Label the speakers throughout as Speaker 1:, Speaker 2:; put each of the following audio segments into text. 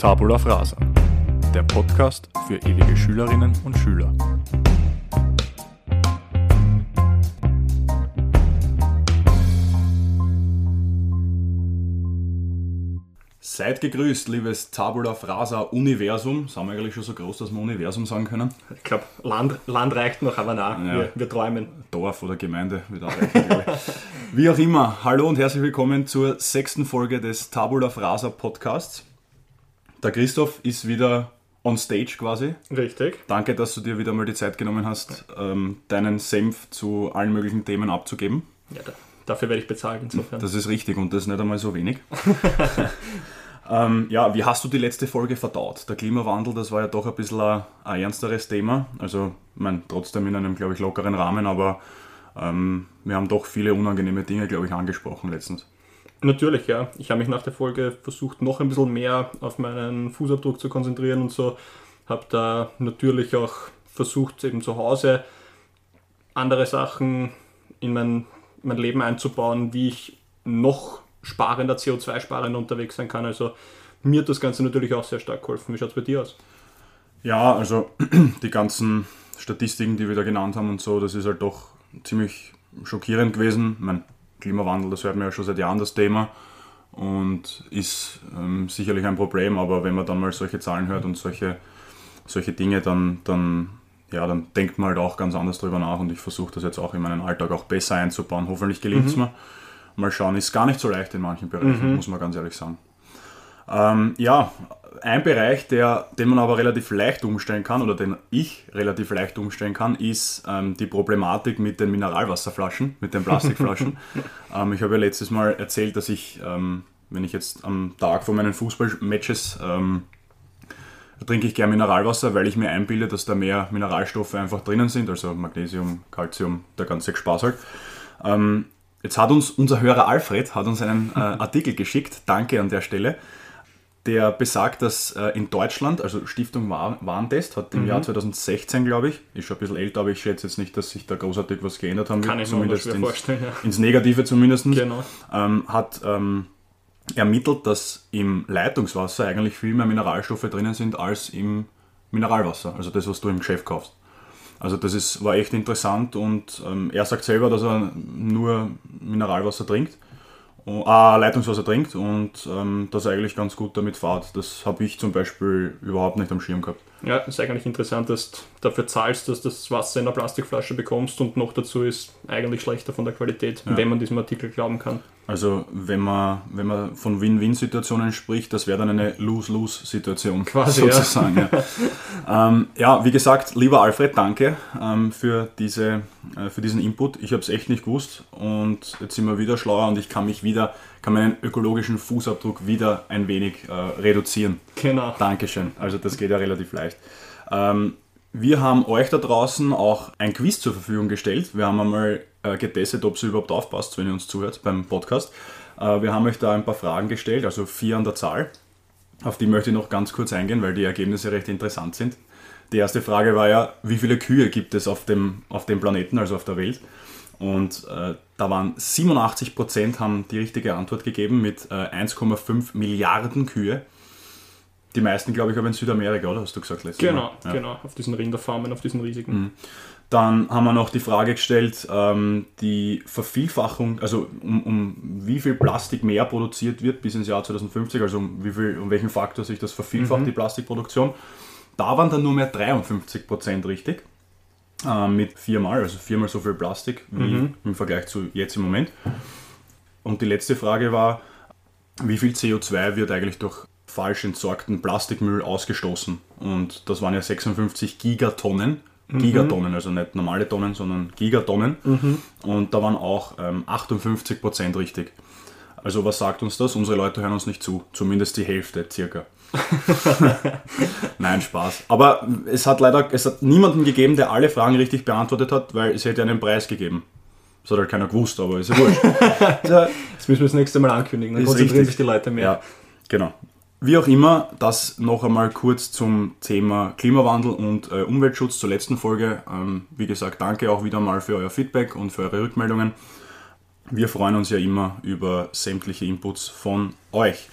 Speaker 1: Tabula Frasa, der Podcast für ewige Schülerinnen und Schüler. Seid gegrüßt, liebes Tabula Frasa Universum. Sind wir eigentlich schon so groß, dass wir Universum sagen können?
Speaker 2: Ich glaube, Land, Land reicht noch, aber nein, ja. wir, wir, träumen.
Speaker 1: Dorf oder Gemeinde wird auch reichen, Wie auch immer, hallo und herzlich willkommen zur sechsten Folge des Tabula Frasa Podcasts. Der Christoph ist wieder on stage quasi.
Speaker 2: Richtig.
Speaker 1: Danke, dass du dir wieder mal die Zeit genommen hast, ähm, deinen Senf zu allen möglichen Themen abzugeben.
Speaker 2: Ja, da, dafür werde ich bezahlt insofern.
Speaker 1: Das ist richtig und das ist nicht einmal so wenig. ähm, ja, wie hast du die letzte Folge verdaut? Der Klimawandel, das war ja doch ein bisschen ein, ein ernsteres Thema. Also, ich meine, trotzdem in einem, glaube ich, lockeren Rahmen, aber ähm, wir haben doch viele unangenehme Dinge, glaube ich, angesprochen letztens.
Speaker 2: Natürlich, ja. Ich habe mich nach der Folge versucht, noch ein bisschen mehr auf meinen Fußabdruck zu konzentrieren und so. Habe da natürlich auch versucht, eben zu Hause andere Sachen in mein, mein Leben einzubauen, wie ich noch sparender, CO2-sparender unterwegs sein kann. Also mir hat das Ganze natürlich auch sehr stark geholfen. Wie schaut es bei dir aus?
Speaker 1: Ja, also die ganzen Statistiken, die wir da genannt haben und so, das ist halt doch ziemlich schockierend gewesen. Ich meine, Klimawandel, das hört man ja schon seit Jahren das Thema und ist ähm, sicherlich ein Problem, aber wenn man dann mal solche Zahlen hört und solche, solche Dinge, dann, dann, ja, dann denkt man halt auch ganz anders drüber nach und ich versuche das jetzt auch in meinen Alltag auch besser einzubauen. Hoffentlich gelingt es mhm. mir. Mal schauen, ist gar nicht so leicht in manchen Bereichen, mhm. muss man ganz ehrlich sagen. Ähm, ja, ein Bereich, der, den man aber relativ leicht umstellen kann oder den ich relativ leicht umstellen kann, ist ähm, die Problematik mit den Mineralwasserflaschen, mit den Plastikflaschen. ähm, ich habe ja letztes Mal erzählt, dass ich, ähm, wenn ich jetzt am Tag vor meinen Fußballmatches ähm, trinke ich gerne Mineralwasser, weil ich mir einbilde, dass da mehr Mineralstoffe einfach drinnen sind, also Magnesium, Calcium, der ganze Spaß halt. Ähm, jetzt hat uns unser Hörer Alfred hat uns einen äh, Artikel geschickt, danke an der Stelle der besagt, dass äh, in Deutschland, also Stiftung Warentest hat im mhm. Jahr 2016, glaube ich, ist schon ein bisschen älter, aber ich schätze jetzt nicht, dass sich da großartig was geändert haben
Speaker 2: Kann
Speaker 1: wird,
Speaker 2: ich zumindest mir ins, vorstellen, ja.
Speaker 1: ins Negative zumindest,
Speaker 2: genau.
Speaker 1: ähm, hat ähm, ermittelt, dass im Leitungswasser eigentlich viel mehr Mineralstoffe drinnen sind als im Mineralwasser, also das, was du im Geschäft kaufst. Also das ist, war echt interessant und ähm, er sagt selber, dass er nur Mineralwasser trinkt äh, Leitungswasser trinkt und ähm, das eigentlich ganz gut damit fahrt. Das habe ich zum Beispiel überhaupt nicht am Schirm gehabt.
Speaker 2: Ja, ist eigentlich interessant, dass du dafür zahlst, dass du das Wasser in einer Plastikflasche bekommst und noch dazu ist eigentlich schlechter von der Qualität, ja. wenn man diesem Artikel glauben kann.
Speaker 1: Also wenn man, wenn man von Win-Win-Situationen spricht, das wäre dann eine Lose-Lose-Situation
Speaker 2: quasi
Speaker 1: sozusagen. Ja. Ja. ähm, ja. wie gesagt, lieber Alfred, danke ähm, für, diese, äh, für diesen Input. Ich habe es echt nicht gewusst und jetzt sind wir wieder schlauer und ich kann mich wieder, kann meinen ökologischen Fußabdruck wieder ein wenig äh, reduzieren.
Speaker 2: Genau.
Speaker 1: Dankeschön. Also das geht ja relativ leicht. Ähm, wir haben euch da draußen auch ein Quiz zur Verfügung gestellt. Wir haben einmal äh, getestet, ob es überhaupt aufpasst, wenn ihr uns zuhört beim Podcast. Äh, wir haben euch da ein paar Fragen gestellt, also vier an der Zahl. Auf die möchte ich noch ganz kurz eingehen, weil die Ergebnisse recht interessant sind. Die erste Frage war ja, wie viele Kühe gibt es auf dem, auf dem Planeten, also auf der Welt? Und äh, da waren 87 Prozent haben die richtige Antwort gegeben mit äh, 1,5 Milliarden Kühe. Die meisten, glaube ich, aber in Südamerika, oder? Hast du gesagt
Speaker 2: letztes genau? Ja. Genau, auf diesen Rinderfarmen, auf diesen riesigen. Mhm.
Speaker 1: Dann haben wir noch die Frage gestellt, ähm, die Vervielfachung, also um, um, wie viel Plastik mehr produziert wird bis ins Jahr 2050, also um, wie viel, um welchen Faktor sich das vervielfacht, mhm. die Plastikproduktion. Da waren dann nur mehr 53 Prozent richtig, äh, mit viermal, also viermal so viel Plastik wie mhm. im Vergleich zu jetzt im Moment. Und die letzte Frage war, wie viel CO2 wird eigentlich durch falsch entsorgten Plastikmüll ausgestoßen? Und das waren ja 56 Gigatonnen Gigatonnen, mhm. also nicht normale Tonnen, sondern Gigatonnen. Mhm. Und da waren auch ähm, 58 Prozent richtig. Also was sagt uns das? Unsere Leute hören uns nicht zu, zumindest die Hälfte circa. Nein, Spaß. Aber es hat leider es hat niemanden gegeben, der alle Fragen richtig beantwortet hat, weil es hätte einen Preis gegeben. Das hat halt keiner gewusst, aber ist ja wurscht.
Speaker 2: das müssen wir das nächste Mal ankündigen,
Speaker 1: dann konzentrieren sich die Leute mehr. Ja, genau. Wie auch immer, das noch einmal kurz zum Thema Klimawandel und äh, Umweltschutz zur letzten Folge. Ähm, wie gesagt, danke auch wieder mal für euer Feedback und für eure Rückmeldungen. Wir freuen uns ja immer über sämtliche Inputs von euch.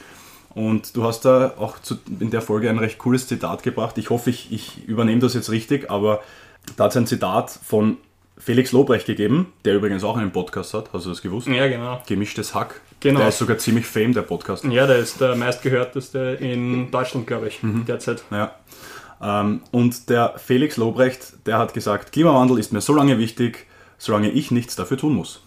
Speaker 1: Und du hast da auch zu, in der Folge ein recht cooles Zitat gebracht. Ich hoffe, ich, ich übernehme das jetzt richtig, aber da hat es ein Zitat von Felix Lobrecht gegeben, der übrigens auch einen Podcast hat. Hast du das gewusst?
Speaker 2: Ja, genau.
Speaker 1: Gemischtes Hack.
Speaker 2: Genau.
Speaker 1: Der ist sogar ziemlich fame, der Podcast.
Speaker 2: Ja, der ist der meistgehörteste in Deutschland, glaube ich, derzeit.
Speaker 1: Ja. Ähm, und der Felix Lobrecht, der hat gesagt, Klimawandel ist mir so lange wichtig, solange ich nichts dafür tun muss.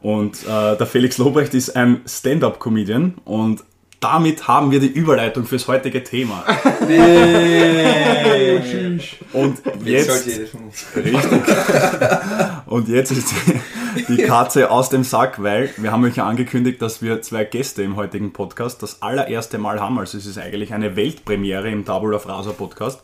Speaker 1: Und äh, der Felix Lobrecht ist ein Stand-up-Comedian und damit haben wir die Überleitung fürs heutige Thema. Und
Speaker 3: Jetzt
Speaker 1: jetzt,
Speaker 3: sollte jeder von uns.
Speaker 1: richtig. Und jetzt ist die Katze aus dem Sack, weil wir haben euch ja angekündigt, dass wir zwei Gäste im heutigen Podcast das allererste Mal haben. Also es ist eigentlich eine Weltpremiere im Tabula Frasa Podcast.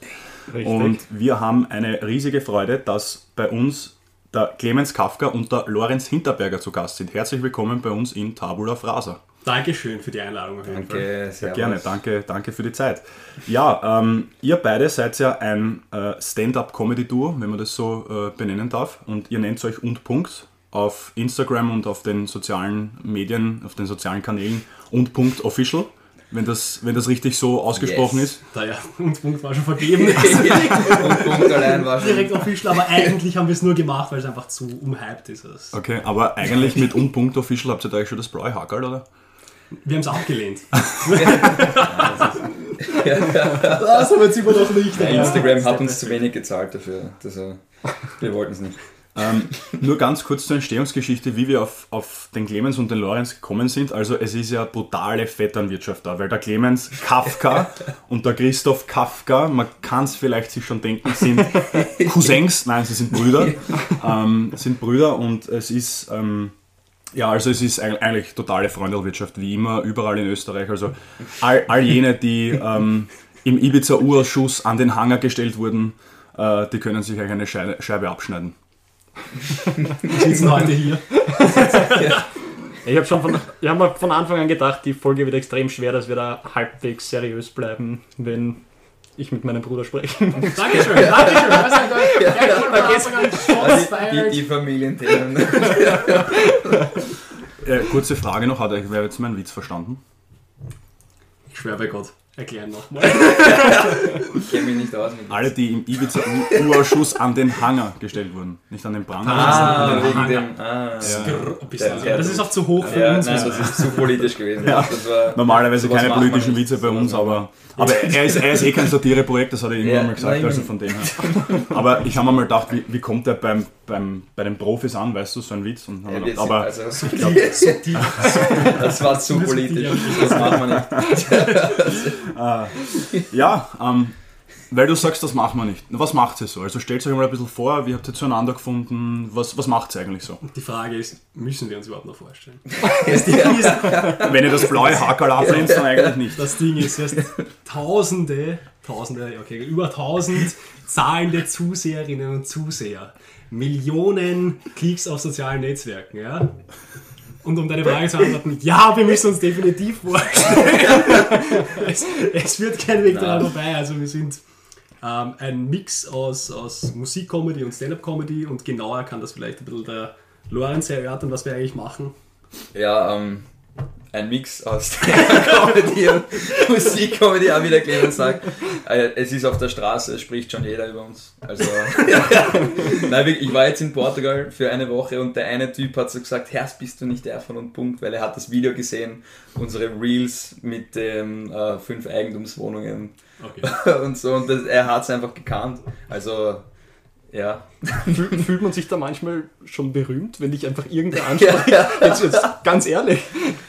Speaker 2: Richtig.
Speaker 1: Und wir haben eine riesige Freude, dass bei uns der Clemens Kafka und der Lorenz Hinterberger zu Gast sind. Herzlich willkommen bei uns in Tabula Frasa.
Speaker 4: Dankeschön für die Einladung auf jeden Fall.
Speaker 3: Danke, sehr
Speaker 1: Gerne, danke, danke für die Zeit. Ja, ähm, ihr beide seid ja ein äh, Stand-up-Comedy-Duo, wenn man das so äh, benennen darf. Und ihr nennt euch und Punkt auf Instagram und auf den sozialen Medien, auf den sozialen Kanälen und Punkt Official, wenn das, wenn das richtig so ausgesprochen
Speaker 3: Yes.
Speaker 1: ist.
Speaker 4: Da ja, uns Punkt war schon vergeben.
Speaker 3: Und Punkt allein war schon.
Speaker 4: Direkt official, aber eigentlich haben wir es nur gemacht, weil es einfach zu umhyped ist.
Speaker 1: Okay, aber eigentlich mit und Punkt Official habt ihr da euch schon das blaue Hackerl, oder?
Speaker 4: Wir haben es abgelehnt. das haben wir jetzt immer noch nicht.
Speaker 3: Instagram hat uns zu wenig gezahlt dafür. Also, wir wollten es nicht.
Speaker 1: Ähm, nur ganz kurz zur Entstehungsgeschichte, wie wir auf, auf den Clemens und den Lorenz gekommen sind. Also es ist ja brutale Vetternwirtschaft da, weil der Clemens Kafka und der Christoph Kafka, man kann es vielleicht sich schon denken, sind Cousins, nein, sie sind Brüder, ähm, sind Brüder und es ist... Ähm, ja, also es ist eig- eigentlich totale Freundelwirtschaft, wie immer, überall in Österreich. Also all, all jene, die ähm, im Ibiza-Urausschuss an den Hanger gestellt wurden, äh, die können sich eigentlich eine Scheibe, Scheibe abschneiden.
Speaker 4: Wir sitzen heute hier.
Speaker 2: Ich habe schon von, ich hab mir von Anfang an gedacht, die Folge wird extrem schwer, dass wir da halbwegs seriös bleiben, wenn ich mit meinem Bruder spreche.
Speaker 4: Dankeschön, Dankeschön. Das ist. Ja, Anfang an Shots
Speaker 3: Also die, die Familienthemen.
Speaker 1: Äh, kurze Frage noch, hat euch wer jetzt meinen Witz verstanden?
Speaker 4: Ich schwöre bei Gott. Erklären nochmal.
Speaker 3: Ich kenne mich nicht aus mit
Speaker 1: Alle, die im Ibiza-Urausschuss an den Hanger gestellt wurden, nicht an den Brand.
Speaker 3: Ah,
Speaker 1: sondern an den
Speaker 3: wegen
Speaker 1: Hanger.
Speaker 3: dem. Ah. Der- der-
Speaker 4: Das ist auch zu hoch für
Speaker 3: Ja,
Speaker 4: uns.
Speaker 3: nein, das ist zu politisch gewesen. Das war,
Speaker 1: Normalerweise keine politischen. Witze bei uns, aber, aber er, ist, er ist eh kein Satireprojekt, das hat er irgendwann
Speaker 3: Ja,
Speaker 1: mal gesagt,
Speaker 3: nein,
Speaker 1: also von dem her. Aber ich habe mir mal gedacht, wie, wie kommt der beim, beim, bei den Profis an, weißt du, so ein Witz? Und
Speaker 3: Ja, wir
Speaker 1: gedacht, aber
Speaker 3: also,
Speaker 4: Subtil.
Speaker 3: das war zu politisch. Das macht man nicht.
Speaker 1: Ja, ähm, weil du sagst, das machen wir nicht. Was macht ihr so? Also stellt euch mal ein bisschen vor, wie habt ihr zueinander gefunden? Was, was macht ihr eigentlich so?
Speaker 4: Die Frage ist, müssen wir uns überhaupt noch vorstellen?
Speaker 1: Wenn ihr das blaue Hakerl ablehnt, dann eigentlich nicht.
Speaker 4: Das Ding ist, du hast tausende, tausende, okay, über tausend zahlende Zuseherinnen und Zuseher. Millionen Klicks auf sozialen Netzwerken, ja? Und um deine Frage zu beantworten, ja, wir müssen uns definitiv vorstellen. es, es wird kein Weg daran vorbei. Also wir sind ähm, ein Mix aus, aus Musik-Comedy und Stand-Up-Comedy und genauer kann das vielleicht ein bisschen der Lorenz erörtern, was wir eigentlich machen.
Speaker 3: Ja, ähm, ein Mix aus Comedy und Musik-Comedy, auch wie der Clemens sagt. Äh, Es ist auf der Straße, es spricht schon jeder über uns. Also, Nein, ich war jetzt in Portugal für eine Woche und der eine Typ hat so gesagt, Herz, bist du nicht der von und Punkt, weil er hat das Video gesehen, unsere Reels mit den äh, fünf Eigentumswohnungen
Speaker 4: Okay.
Speaker 3: und so und das, er hat es einfach gekannt. Also, ja.
Speaker 2: Fühlt, fühlt man sich da manchmal schon berühmt, wenn dich einfach irgendwer anspricht? Jetzt, jetzt ganz ehrlich.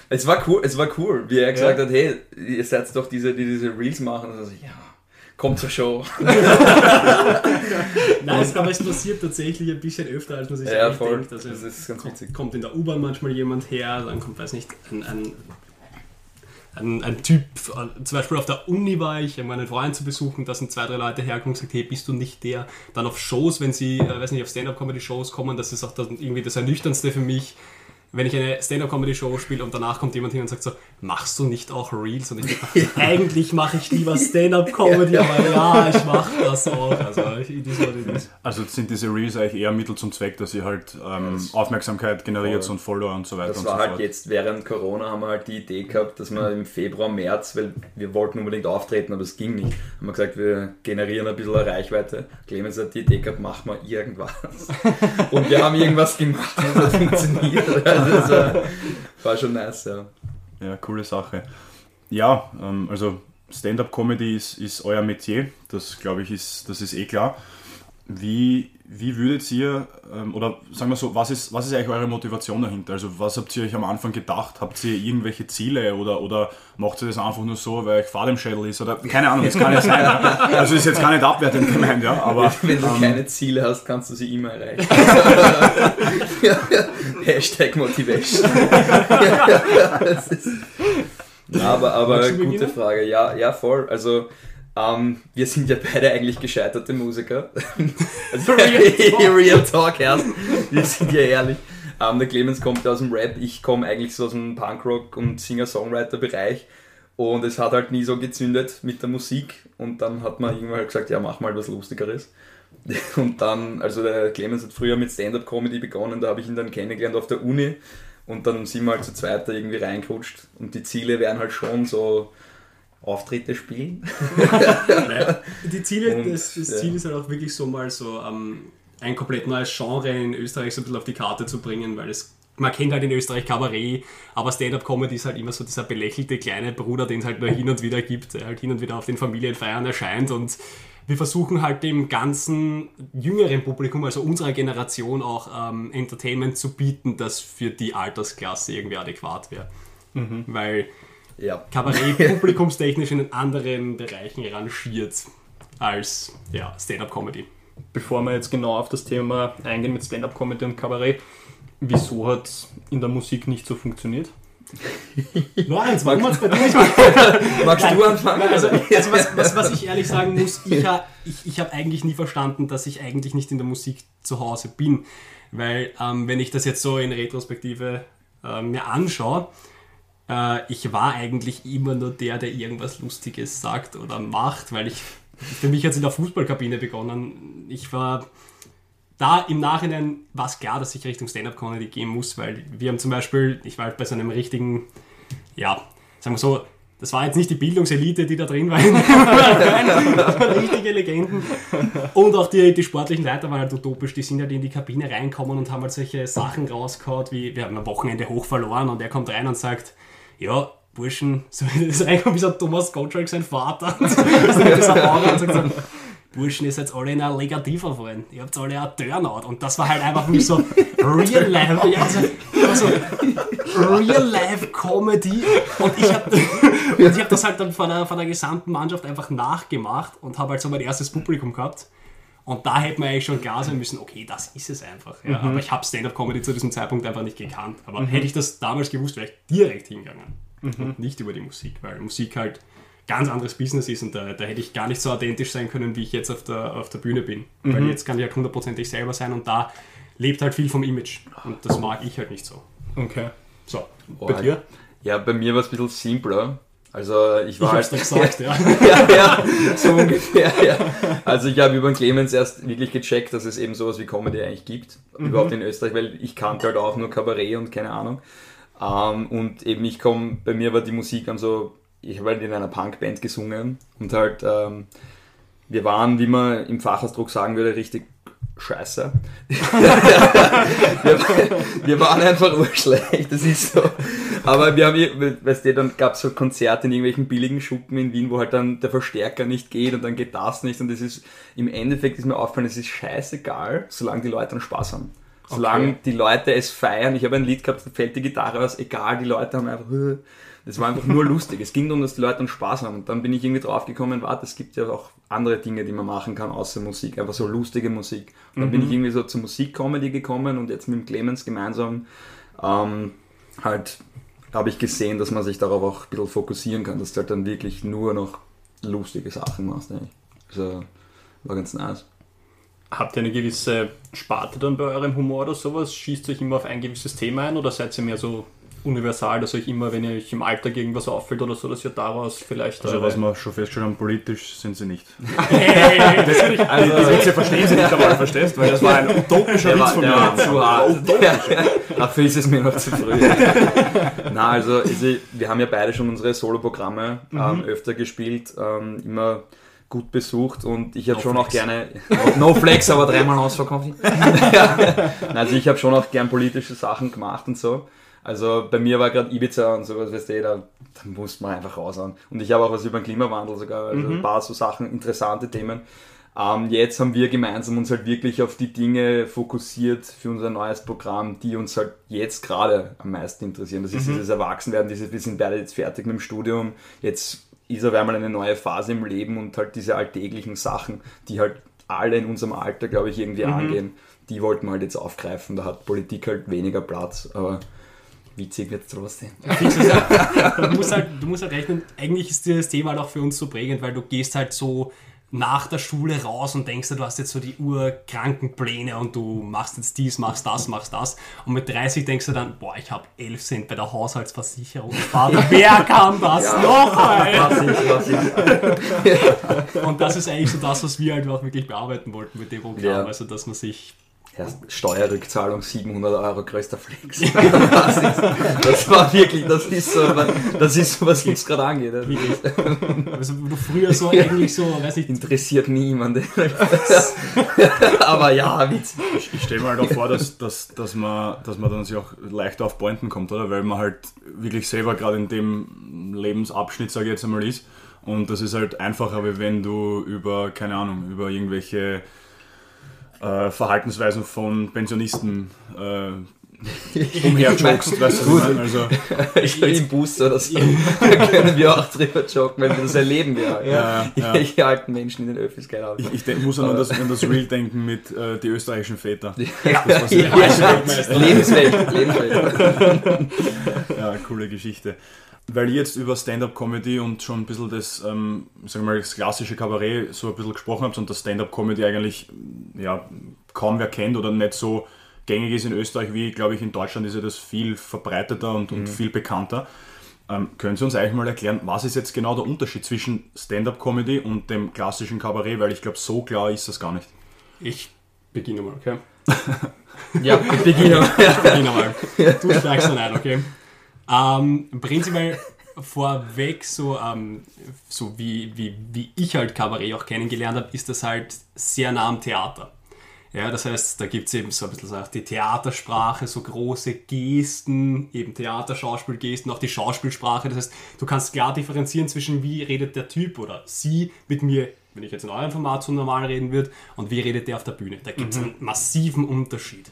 Speaker 3: Es war cool, es war cool, wie er gesagt
Speaker 2: Ja.
Speaker 3: hat, hey, ihr seid doch diese, die diese Reels machen. Und also, ja, kommt zur Show.
Speaker 4: Nein, es, aber es passiert tatsächlich ein bisschen öfter, als man sich
Speaker 3: Ja,
Speaker 4: denkt. Also,
Speaker 3: Das ist ganz
Speaker 4: kommt,
Speaker 3: witzig.
Speaker 4: kommt in der U-Bahn manchmal jemand her, dann kommt, weiß nicht, ein, ein, ein, ein Typ, zum Beispiel auf der Uni war ich, um meinen Freund zu besuchen, da sind zwei, drei Leute hergekommen und gesagt, hey, bist du nicht der? Dann auf Shows, wenn sie, äh, weiß nicht, auf Stand-Up-Comedy-Shows kommen, das ist auch dann irgendwie das Ernüchterndste für mich, wenn ich eine Stand-Up-Comedy-Show spiele und danach kommt jemand hin und sagt so, machst du nicht auch Reels? Und ich denke, eigentlich mache ich lieber Stand-Up-Comedy, aber ja, ich mache das auch. Also, ich, das war das.
Speaker 1: Also sind diese Reels eigentlich eher Mittel zum Zweck, dass ihr halt ähm, Aufmerksamkeit generiert
Speaker 3: Voll.
Speaker 1: und Follower und so weiter
Speaker 3: Das
Speaker 1: und
Speaker 3: war
Speaker 1: so
Speaker 3: halt
Speaker 1: fort.
Speaker 3: jetzt während Corona haben wir halt die Idee gehabt, dass wir im Februar, März, weil wir wollten unbedingt auftreten, aber es ging nicht, haben wir gesagt, wir generieren ein bisschen eine Reichweite. Clemens hat die Idee gehabt, machen wir irgendwas. Und wir haben irgendwas gemacht und es hat funktioniert. Also das war, war schon nice, ja.
Speaker 1: Ja, coole Sache. Ja, ähm, also Stand-up-Comedy ist, ist euer Metier, das glaube ich ist, das ist eh klar. Wie, wie würdet ihr, ähm, oder sagen wir so, was ist, was ist eigentlich eure Motivation dahinter? Also was habt ihr euch am Anfang gedacht? Habt ihr irgendwelche Ziele oder, oder macht ihr das einfach nur so, weil euch Fahrt im Schädel ist? Oder keine Ahnung, das kann ja sein. Also ist jetzt gar nicht abwertend gemeint, ja, aber
Speaker 3: Wenn du
Speaker 1: ähm,
Speaker 3: keine Ziele hast, kannst du sie immer erreichen. Hashtag Motivation. Das ist- Ja, aber, aber gute
Speaker 4: beginnen?
Speaker 3: Frage. Ja, ja, voll. Also, ähm, wir sind ja beide eigentlich gescheiterte Musiker. Also,
Speaker 4: Real
Speaker 3: Real Talk erst. Wir sind ja ehrlich. Ähm, der Clemens kommt ja aus dem Rap, ich komme eigentlich so aus dem Punkrock- und Singer-Songwriter-Bereich. Und es hat halt nie so gezündet mit der Musik. Und dann hat man irgendwann halt gesagt, ja, mach mal was Lustigeres. Und dann, also der Clemens hat früher mit Stand-Up-Comedy begonnen, da habe ich ihn dann kennengelernt auf der Uni. Und dann sind wir halt zu zweit da irgendwie reingerutscht. Und die Ziele wären halt schon so Auftritte spielen.
Speaker 4: Die Ziele,
Speaker 3: Und,
Speaker 4: das, das
Speaker 3: ja.
Speaker 4: Ziel ist halt auch wirklich so mal so ähm, ein komplett neues Genre in Österreich so ein bisschen auf die Karte zu bringen, weil es man kennt halt in Österreich Kabarett, aber Stand-Up-Comedy ist halt immer so dieser belächelte kleine Bruder, den es halt nur hin und wieder gibt, der halt hin und wieder auf den Familienfeiern erscheint und wir versuchen halt dem ganzen jüngeren Publikum, also unserer Generation, auch ähm, Entertainment zu bieten, das für die Altersklasse irgendwie adäquat wäre. Weil
Speaker 3: Ja.
Speaker 4: Kabarett publikumstechnisch in anderen Bereichen rangiert als ja, Stand-Up-Comedy.
Speaker 2: Bevor wir jetzt genau auf das Thema eingehen mit Stand-Up-Comedy und Kabarett, wieso hat es in der Musik nicht so funktioniert?
Speaker 4: Lorenz, warum hat's bei dir nicht
Speaker 3: Magst du anfangen?
Speaker 4: Also, also was, was, was ich ehrlich sagen muss, ich, ha- ich, ich habe eigentlich nie verstanden, dass ich eigentlich nicht in der Musik zu Hause bin. Weil, ähm, wenn ich das jetzt so in Retrospektive äh, mir anschaue, äh, ich war eigentlich immer nur der, der irgendwas Lustiges sagt oder macht, weil ich, für mich es in der Fußballkabine begonnen. Ich war da im Nachhinein war es klar, dass ich Richtung Stand-Up-Comedy gehen muss, weil wir haben zum Beispiel, ich war halt bei so einem richtigen, ja, sagen wir so, das war jetzt nicht die Bildungselite, die da drin war, richtige Legenden. Und auch die, die sportlichen Leiter waren halt utopisch, die sind halt in die Kabine reinkommen und haben halt solche Sachen rausgehauen, wie wir haben am Wochenende hoch verloren und er kommt rein und sagt, ja, Burschen, so das reinkommt wie so Thomas Gottschalk, sein Vater, so, mit dieser Aura und Burschen, ihr seid alle in ein Legativ verfallen. Ihr habt alle ein Turnout. Und das war halt einfach mich so Real Life. Ja, also, Real Life Comedy. Und ich habe hab das halt dann von der, von der gesamten Mannschaft einfach nachgemacht und habe halt so mein erstes Publikum gehabt. Und da hätte man eigentlich schon klar sein müssen, okay, das ist es einfach. Ja, Aber ich habe Stand-Up-Comedy zu diesem Zeitpunkt einfach nicht gekannt. Aber hätte ich das damals gewusst, wäre ich direkt hingegangen. Und nicht über die Musik, weil Musik halt ganz anderes Business ist und da, da hätte ich gar nicht so authentisch sein können, wie ich jetzt auf der, auf der Bühne bin. Weil jetzt kann ich halt hundertprozentig selber sein und da lebt halt viel vom Image. Und das mag ich halt nicht so.
Speaker 2: Okay.
Speaker 4: So,
Speaker 3: Boah,
Speaker 2: Bei dir?
Speaker 3: Ja, bei mir war es ein bisschen simpler. Also ich
Speaker 4: ich
Speaker 3: war
Speaker 4: hab's
Speaker 3: halt
Speaker 4: gesagt, ja.
Speaker 3: ja, ja, so ungefähr, ja. Also ich habe über den Clemens erst wirklich gecheckt, dass es eben sowas wie Comedy eigentlich gibt, überhaupt in Österreich, weil ich kannte halt auch nur Kabarett und keine Ahnung. Ähm, und eben ich komme, bei mir war die Musik dann so, ich habe halt in einer Punkband gesungen und halt, ähm, wir waren, wie man im Fachausdruck sagen würde, richtig scheiße. wir, wir waren einfach urschlecht, das ist so. Aber wir haben, weißt du, dann gab es so Konzerte in irgendwelchen billigen Schuppen in Wien, wo halt dann der Verstärker nicht geht und dann geht das nicht und das ist, im Endeffekt ist mir aufgefallen, es ist scheißegal, solange die Leute dann Spaß haben. Solange
Speaker 2: Okay.
Speaker 3: die Leute es feiern. Ich habe ein Lied gehabt, da fällt die Gitarre aus, egal, die Leute haben einfach, das war einfach nur lustig. Es ging darum, dass die Leute dann Spaß haben. Und dann bin ich irgendwie draufgekommen, warte, es gibt ja auch andere Dinge, die man machen kann, außer Musik. Einfach so lustige Musik. Und dann bin ich irgendwie so zur Musikcomedy gekommen und jetzt mit dem Clemens gemeinsam ähm, halt habe ich gesehen, dass man sich darauf auch ein bisschen fokussieren kann, dass du halt dann wirklich nur noch lustige Sachen machst. Eigentlich. Also war ganz nice.
Speaker 2: Habt ihr eine gewisse Sparte dann bei eurem Humor oder sowas? Schießt euch immer auf ein gewisses Thema ein oder seid ihr mehr so universal, dass euch immer, wenn euch im Alltag irgendwas auffällt oder so, dass ihr daraus vielleicht.
Speaker 1: Also was wir schon festgestellt haben, politisch sind sie nicht.
Speaker 2: Hey, das würde ich
Speaker 1: Also, die Witze verstehen sie nicht einmal, verstehst? Weil das war ein utopischer
Speaker 3: Der
Speaker 1: Witz
Speaker 3: war,
Speaker 1: von
Speaker 3: der
Speaker 1: mir.
Speaker 3: war zu hart. Dafür ist es mir noch zu früh. Na, also, wir haben ja beide schon unsere Solo-Programme ähm, öfter gespielt, ähm, immer gut besucht und ich habe schon auch gerne No Flex, aber dreimal ausverkauft. Also ich habe schon auch gern politische Sachen gemacht und so. Also bei mir war gerade Ibiza und sowas, weißt du, da, da muss man einfach raushauen. Und ich habe auch was über den Klimawandel sogar, also ein paar so Sachen, interessante Themen. Ähm, jetzt haben wir gemeinsam uns halt wirklich auf die Dinge fokussiert für unser neues Programm, die uns halt jetzt gerade am meisten interessieren. Das ist dieses Erwachsenwerden, dieses, wir sind beide jetzt fertig mit dem Studium, jetzt ist auf einmal eine neue Phase im Leben und halt diese alltäglichen Sachen, die halt alle in unserem Alter, glaube ich, irgendwie angehen, die wollten wir halt jetzt aufgreifen. Da hat Politik halt weniger Platz, aber witzig wird es trotzdem.
Speaker 4: du, musst halt, du musst halt rechnen, eigentlich ist dieses Thema halt auch für uns so prägend, weil du gehst halt so nach der Schule raus und denkst du hast jetzt so die urkranken Pläne und du machst jetzt dies, machst das, machst das. Und mit 30 denkst du dann, boah, ich habe 11 Cent bei der Haushaltsversicherung gespart. Wer kann das noch? Ey?
Speaker 3: Was ist, was ist?
Speaker 4: Und das ist eigentlich so das, was wir halt auch wirklich bearbeiten wollten mit dem Programm.
Speaker 3: Ja.
Speaker 4: Also, dass man sich
Speaker 3: Erst Steuerrückzahlung 700 Euro, größter Flex. Das, ist, das war wirklich, das ist so, das ist so, was uns gerade angeht.
Speaker 4: Also du früher so eigentlich so, weiß nicht,
Speaker 3: Interessiert niemanden. Aber ja, witzig.
Speaker 1: Ich, ich stelle mir halt auch vor, dass, dass, dass, man, dass man dann sich auch leichter auf Pointen kommt, oder? Weil man halt wirklich selber gerade in dem Lebensabschnitt, sage ich jetzt einmal, ist. Und das ist halt einfacher, wie wenn du über, keine Ahnung, über irgendwelche äh, Verhaltensweisen von Pensionisten äh, umherjogst, weißt du, was ich meine? Also,
Speaker 3: Ich Im Bus oder so. Da können wir auch drüber joggen, weil das erleben wir halt.
Speaker 1: Ja, ja.
Speaker 3: Welche alten Menschen in den Öffis keine Ahnung.
Speaker 1: ich, ich denk, muss an das, an das Real denken mit äh, die österreichischen Väter.
Speaker 3: Ja,
Speaker 1: Das
Speaker 3: ja, Lebenswelt, Lebenswelt.
Speaker 1: Ja, coole Geschichte. Weil ihr jetzt über Stand-Up-Comedy und schon ein bisschen das, ähm, sagen wir mal, das klassische Kabarett so ein bisschen gesprochen habt und das Stand-Up-Comedy eigentlich ja, kaum wer kennt oder nicht so gängig ist in Österreich wie, glaube ich, in Deutschland ist ja das viel verbreiteter und, und viel bekannter. Ähm, können Sie uns eigentlich mal erklären, was ist jetzt genau der Unterschied zwischen Stand-Up-Comedy und dem klassischen Kabarett? Weil ich glaube, so klar ist das gar nicht.
Speaker 4: ich beginne mal, okay?
Speaker 3: Ja, ich beginne.
Speaker 4: Ich beginne mal. Du steigst dann ein, okay? Ähm, prinzipiell vorweg, so, ähm, so wie, wie, wie ich halt Kabarett auch kennengelernt habe, ist das halt sehr nah am Theater. Ja, das heißt, da gibt es eben so ein bisschen so auch die Theatersprache, so große Gesten, eben Theater, Schauspielgesten, auch die Schauspielsprache. Das heißt, du kannst klar differenzieren zwischen wie redet der Typ oder sie mit mir, wenn ich jetzt in eurem Format so normal reden würde, und wie redet der auf der Bühne. Da gibt es einen massiven Unterschied.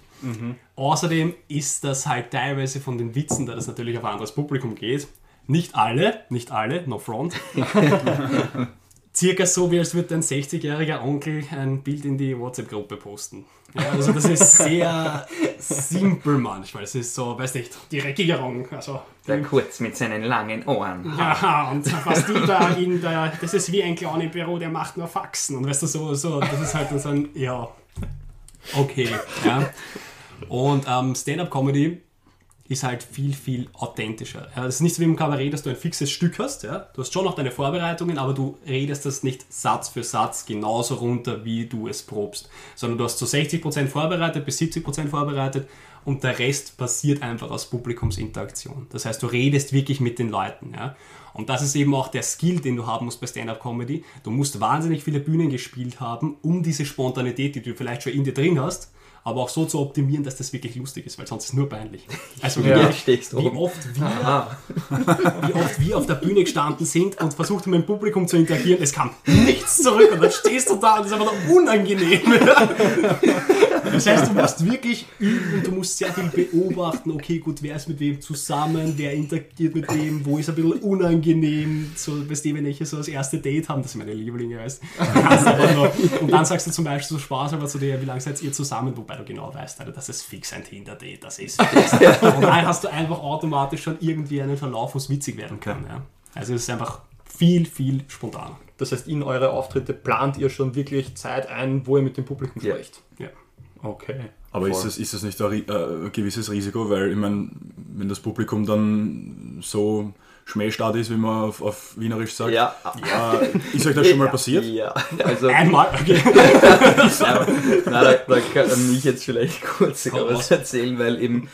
Speaker 4: Außerdem ist das halt teilweise von den Witzen, da das natürlich auf ein anderes Publikum geht, nicht alle, nicht alle, no front, circa so, wie als würde ein 60-jähriger Onkel ein Bild in die WhatsApp-Gruppe posten. Ja, also das ist sehr simpel manchmal. Es ist so, weiß nicht, die Regierung, also
Speaker 3: Der kurz mit seinen langen Ohren.
Speaker 4: ja, und was die da in der, das ist wie ein Clown im Büro, der macht nur Faxen. Und weißt du, so, so das ist halt dann so ein, ja, okay, ja. Und ähm, Stand-Up-Comedy ist halt viel, viel authentischer. Ja, ist nicht so wie im Kabarett, dass du ein fixes Stück hast. Ja? Du hast schon noch deine Vorbereitungen, aber du redest das nicht Satz für Satz genauso runter, wie du es probst. Sondern du hast so 60% vorbereitet bis 70% vorbereitet und der Rest passiert einfach aus Publikumsinteraktion. Das heißt, du redest wirklich mit den Leuten. Ja? Und das ist eben auch der Skill, den du haben musst bei Stand-Up-Comedy. Du musst wahnsinnig viele Bühnen gespielt haben, um diese Spontanität, die du vielleicht schon in dir drin hast, aber auch so zu optimieren, dass das wirklich lustig ist, weil sonst ist es nur peinlich. Also
Speaker 3: Ja,
Speaker 4: wie,
Speaker 3: stehst
Speaker 4: wie oft wir, wie oft wir auf der Bühne gestanden sind und versucht haben, mit dem Publikum zu interagieren, es kam nichts zurück und dann stehst du da und das ist einfach unangenehm. Das heißt, du musst wirklich üben und du musst sehr viel beobachten, okay, gut, wer ist mit wem zusammen, wer interagiert mit wem, wo ist ein bisschen unangenehm, so, weißt du, wenn ich so das erste Date haben, das sind meine Lieblinge, weißt du, und dann sagst du zum Beispiel so Spaß, aber zu dir, wie lange seid ihr zusammen, wobei du genau weißt, Alter, das ist fix ein Tinder-Date, das ist fix. Und dann hast du einfach automatisch schon irgendwie einen Verlauf, wo es witzig werden kann, ja. Also es ist einfach viel, viel spontaner.
Speaker 2: Das heißt, in eure Auftritte plant ihr schon wirklich Zeit ein, wo ihr mit dem Publikum
Speaker 3: Ja.
Speaker 2: spricht.
Speaker 4: Ja.
Speaker 2: Okay.
Speaker 1: Aber ist das, ist das nicht ein, äh, gewisses Risiko? Weil, ich meine, wenn das Publikum dann so Schmähstart ist, wie man auf, auf Wienerisch sagt,
Speaker 3: Ja.
Speaker 1: äh, ist euch das schon mal passiert?
Speaker 3: Ja, also
Speaker 4: Einmal, okay.
Speaker 3: Ja, na, da, da kann ich jetzt vielleicht kurz sogar was erzählen, weil eben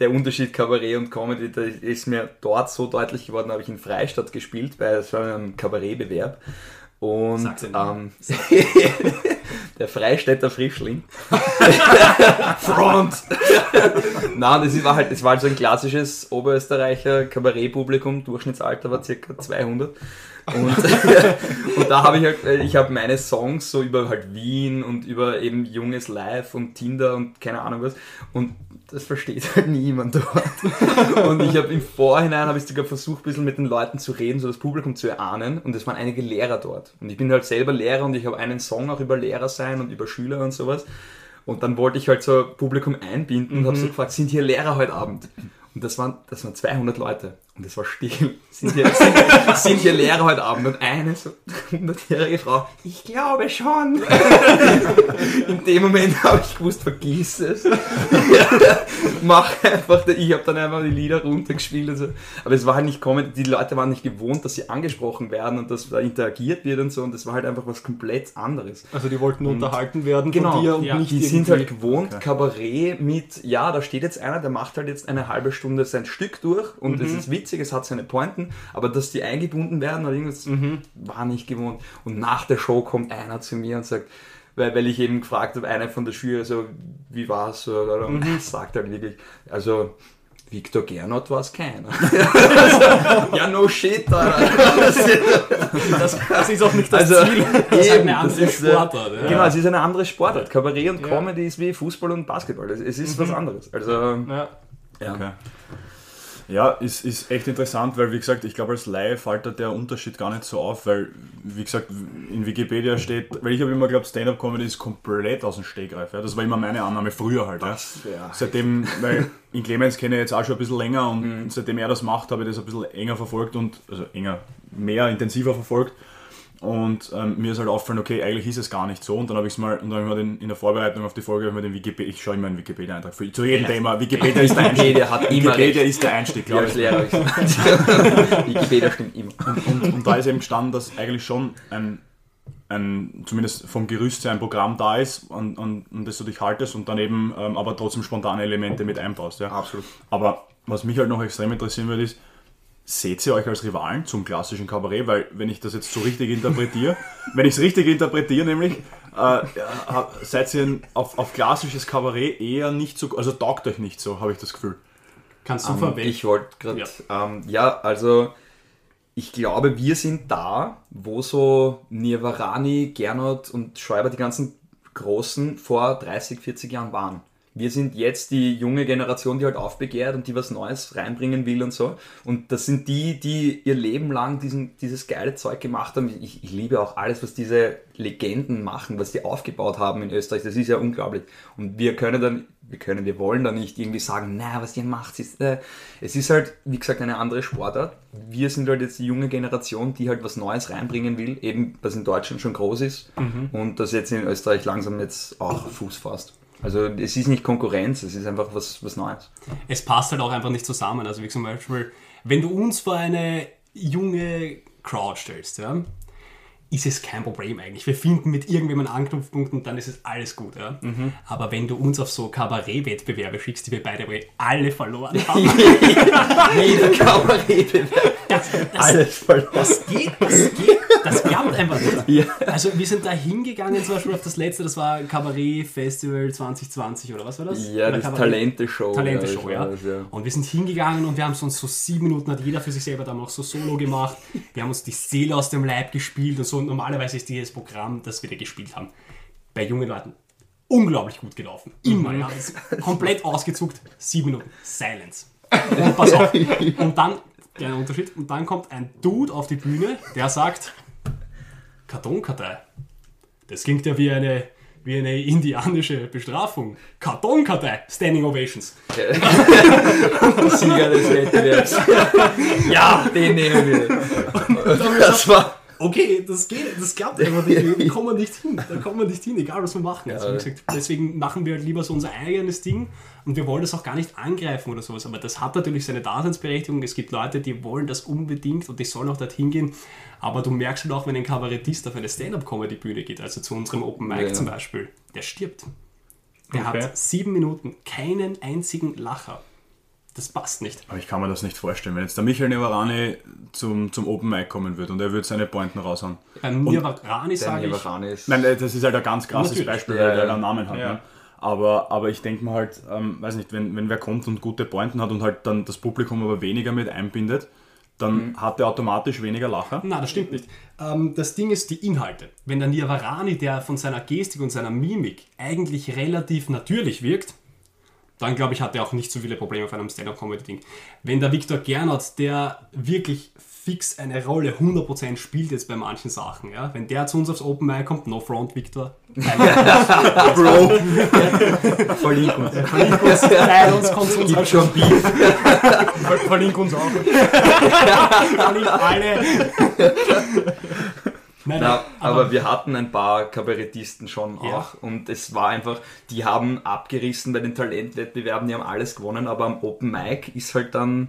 Speaker 3: der Unterschied Kabarett und Comedy, da ist mir dort so deutlich geworden, da habe ich in Freistadt gespielt, bei es war ein Kabarettbewerb. Und
Speaker 4: Sag's
Speaker 3: ähm, der Freistädter Frischling. Front! Nein, das war halt, es war halt so ein klassisches Oberösterreicher Kabarettpublikum, Durchschnittsalter war circa 200. Und, und da habe ich halt, äh, ich habe meine Songs so über halt Wien und über eben junges Live und Tinder und keine Ahnung was. Und das versteht halt niemand dort. Und ich habe im Vorhinein, habe ich sogar versucht, ein bisschen mit den Leuten zu reden, so das Publikum zu erahnen. Und es waren einige Lehrer dort. Und ich bin halt selber Lehrer und ich habe einen Song auch über Lehrer sein und über Schüler und sowas. Und dann wollte ich halt so Publikum einbinden und habe so gefragt, sind hier Lehrer heute Abend? Und das waren, das waren 200 Leute. Und es war still. Sind hier, sind, sind hier Lehrer heute Abend? Und eine so 100-jährige Frau, ich glaube schon. In dem Moment habe ich gewusst, vergiss es. Mach einfach, ich habe dann einfach die Lieder runtergespielt. Und so. Aber es war halt nicht kommen, die Leute waren nicht gewohnt, dass sie angesprochen werden und dass da interagiert wird und so. Und das war halt einfach was komplett anderes.
Speaker 2: Also die wollten unterhalten werden
Speaker 3: Genau,
Speaker 2: von dir und
Speaker 4: ja,
Speaker 2: nicht
Speaker 3: die sind halt gewohnt, Kabarett mit, ja, da steht jetzt einer, der macht halt jetzt eine halbe Stunde sein Stück durch und es ist witzig, es hat seine Pointen, aber dass die eingebunden werden oder irgendwas, war nicht gewohnt. Und nach der Show kommt einer zu mir und sagt, weil, weil ich eben gefragt habe, einer von der Jury, so, wie war's? Oder, und er sagt halt wirklich, also, Victor Gernot war es keiner. ja, no shit, Alter.
Speaker 4: Das, das ist auch nicht das
Speaker 3: Also,
Speaker 4: Ziel. Das ist halt
Speaker 3: eben,
Speaker 4: eine andere
Speaker 3: das ist, äh,
Speaker 4: Sportart. ja.
Speaker 3: Genau, es ist eine andere Sportart. Kabarett und Comedy ist wie Fußball und Basketball. Es es ist was anderes. Also,
Speaker 2: Ja.
Speaker 3: ja.
Speaker 1: Okay. Ja, ist, ist echt interessant, weil wie gesagt, ich glaube als Laie fällt da der Unterschied gar nicht so auf, weil wie gesagt, in Wikipedia steht, weil ich habe immer geglaubt, Stand-Up-Comedy ist komplett aus dem Stegreif. Ja. Das war immer meine Annahme früher halt. Ja. Seitdem, weil in Clemens kenne ich jetzt auch schon ein bisschen länger und seitdem er das macht, habe ich das ein bisschen enger verfolgt und, also enger, mehr, intensiver verfolgt. Und ähm, mir ist halt aufgefallen, okay, eigentlich ist es gar nicht so. Und dann habe ich es mal, und dann habe ich den, in der Vorbereitung auf die Folge ich mir den Wikipedia, ich schaue immer einen Wikipedia-Eintrag für, zu jedem Thema. Wikipedia ist der Einstieg.
Speaker 3: Wikipedia hat immer
Speaker 1: Wikipedia
Speaker 3: recht.
Speaker 1: ist der Einstieg,
Speaker 3: Ja,
Speaker 1: glaube ich.
Speaker 3: Lehrer. Wikipedia stimmt immer.
Speaker 1: Und, und da ist eben gestanden, dass eigentlich schon ein, ein zumindest vom Gerüst her ein Programm da ist, an, an, an das du dich haltest und dann eben ähm, aber trotzdem spontane Elemente mit einbaust. Ja.
Speaker 3: Absolut.
Speaker 1: Aber was mich halt noch extrem interessieren würde, ist, seht ihr euch als Rivalen zum klassischen Kabarett? Weil, wenn ich das jetzt so richtig interpretiere, wenn ich es richtig interpretiere, nämlich, äh, hab- seid ihr auf, auf klassisches Kabarett eher nicht so, also taugt euch nicht so, habe ich das Gefühl.
Speaker 4: Kannst du
Speaker 3: Ähm,
Speaker 4: verwenden.
Speaker 3: ich wollte gerade,
Speaker 4: Ja.
Speaker 3: ja. Ähm, ja, also ich glaube, wir sind da, wo so Nirvarani, Gernot und Schreiber, die ganzen Großen vor 30, 40 Jahren waren. Wir sind jetzt die junge Generation, die halt aufbegehrt und die was Neues reinbringen will und so. Und das sind die, die ihr Leben lang diesen, dieses geile Zeug gemacht haben. Ich, ich liebe auch alles, was diese Legenden machen, was die aufgebaut haben in Österreich. Das ist ja unglaublich. Und wir können dann, wir können, wir wollen da nicht irgendwie sagen, na, was ihr macht, ist, äh, es ist halt, wie gesagt, eine andere Sportart. Wir sind halt jetzt die junge Generation, die halt was Neues reinbringen will, eben was in Deutschland schon groß ist und das jetzt in Österreich langsam jetzt auch Fuß fasst. Also es ist nicht Konkurrenz, es ist einfach was, was Neues.
Speaker 4: es passt halt auch einfach nicht zusammen. Also wie zum Beispiel, wenn du uns vor eine junge Crowd stellst, ja, ist es kein Problem eigentlich. Wir finden mit irgendjemandem einen Anknüpfpunkt und dann ist es alles gut. Ja?
Speaker 3: Mhm.
Speaker 4: Aber wenn du uns auf so Kabarett-Wettbewerbe schickst, die wir beide alle verloren haben,
Speaker 3: Jeder Kabarettbewerb,
Speaker 4: das, das,
Speaker 3: alles verloren.
Speaker 4: das geht, das geht, das klappt einfach nicht.
Speaker 3: Ja.
Speaker 4: Also wir sind da hingegangen, zum Beispiel auf das letzte, das war Kabarett Festival 2020 oder was war das?
Speaker 3: Ja,
Speaker 4: Oder
Speaker 3: das Talente-Show.
Speaker 4: Talente-Show,
Speaker 3: ja.
Speaker 4: ja.
Speaker 3: ja.
Speaker 4: Und wir sind hingegangen und wir haben so uns so sieben Minuten, hat jeder für sich selber dann noch so Solo gemacht. Wir haben uns die Seele aus dem Leib gespielt und so. Und normalerweise ist dieses Programm, das wir da gespielt haben, bei jungen Leuten unglaublich gut gelaufen. Immer, ja. Es ist komplett ausgezuckt. Sieben Minuten. Silence. Und pass auf. Und dann, kleiner Unterschied, und dann kommt ein Dude auf die Bühne, der sagt, Kartonkartei. Das klingt ja wie eine wie eine indianische Bestrafung. Kartonkartei, Standing Ovations.
Speaker 3: Sieger des Wettbewerbs. ja, den nehmen wir. Das war.
Speaker 4: Okay, das geht, das klappt einfach nicht. Da kommen wir nicht hin. Da kommen wir nicht hin, egal was wir machen. Also, gesagt, deswegen machen wir lieber so unser eigenes Ding und wir wollen das auch gar nicht angreifen oder sowas. Aber das hat natürlich seine Daseinsberechtigung. Es gibt Leute, die wollen das unbedingt und die sollen auch dorthin gehen. Aber du merkst schon auch, wenn ein Kabarettist auf eine Stand-Up-Comedy-Bühne geht, also zu unserem Open Mic
Speaker 3: Ja.
Speaker 4: zum Beispiel, der stirbt. Der
Speaker 2: Okay.
Speaker 4: hat sieben Minuten keinen einzigen Lacher. Das passt nicht.
Speaker 1: Aber ich kann mir das nicht vorstellen. Wenn jetzt der Michael Nevarani zum, zum Open Mic kommen würde und er würde seine Pointen raushauen.
Speaker 4: Beim Nirvana
Speaker 3: Der
Speaker 4: sage ich,
Speaker 3: Nirvana ist.
Speaker 1: Nein, äh, das ist halt ein ganz krasses
Speaker 4: Natürlich.
Speaker 1: Beispiel,
Speaker 3: Ja,
Speaker 1: weil der
Speaker 3: ja.
Speaker 1: einen Namen hat.
Speaker 2: Ja.
Speaker 1: Ne? Aber, aber ich denke mir halt, ähm, weiß nicht, wenn, wenn wer kommt und gute Pointen hat und halt dann das Publikum aber weniger mit einbindet, dann hat er automatisch weniger Lacher.
Speaker 4: Na, das stimmt nicht. Ähm, das Ding ist die Inhalte. Wenn der Nirvarani, der von seiner Gestik und seiner Mimik eigentlich relativ natürlich wirkt, dann glaube ich, hat er auch nicht so viele Probleme auf einem Stand-Up-Comedy-Ding. Wenn der Viktor Gernot, der wirklich fix eine Rolle 100% spielt jetzt bei manchen Sachen, ja, wenn der zu uns aufs Open Mic kommt, no front, Viktor,
Speaker 3: Bro. Verlink uns.
Speaker 4: teil uns, kommt zu uns
Speaker 3: Gibt schon Beef.
Speaker 2: Ver verlink uns auch.
Speaker 4: nicht alle. Nein,
Speaker 3: Na,
Speaker 4: nein,
Speaker 3: aber wir hatten ein paar Kabarettisten schon
Speaker 4: Ja.
Speaker 3: auch und es war einfach, die haben abgerissen bei den Talentwettbewerben, die haben alles gewonnen, aber am Open Mic ist halt dann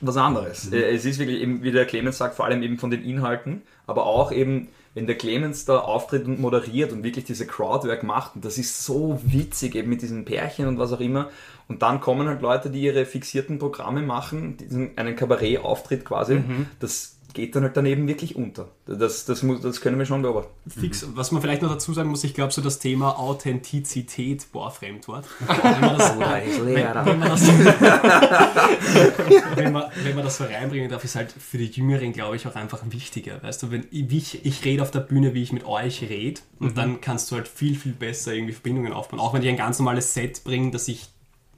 Speaker 3: was anderes. Äh, Es ist wirklich eben, wie der Clemens sagt, vor allem eben von den Inhalten, aber auch eben, wenn der Clemens da auftritt und moderiert und wirklich diese Crowdwork macht, und das ist so witzig, eben mit diesen Pärchen und was auch immer. Und dann kommen halt Leute, die ihre fixierten Programme machen, diesen, einen Kabarett-Auftritt quasi, das geht dann halt daneben wirklich unter. Das, das, muss, das können wir schon beobachten.
Speaker 4: Fix. Was man vielleicht noch dazu sagen muss, ich glaube, so das Thema Authentizität, boah, Fremdwort. Wenn man das, wenn man das, wenn man, wenn man das so reinbringen darf, ist halt für die Jüngeren, glaube ich, auch einfach wichtiger. Weißt du, wenn ich, ich rede auf der Bühne, wie ich mit euch rede, und dann kannst du halt viel, viel besser irgendwie Verbindungen aufbauen. Auch wenn ich ein ganz normales Set bringe, das ich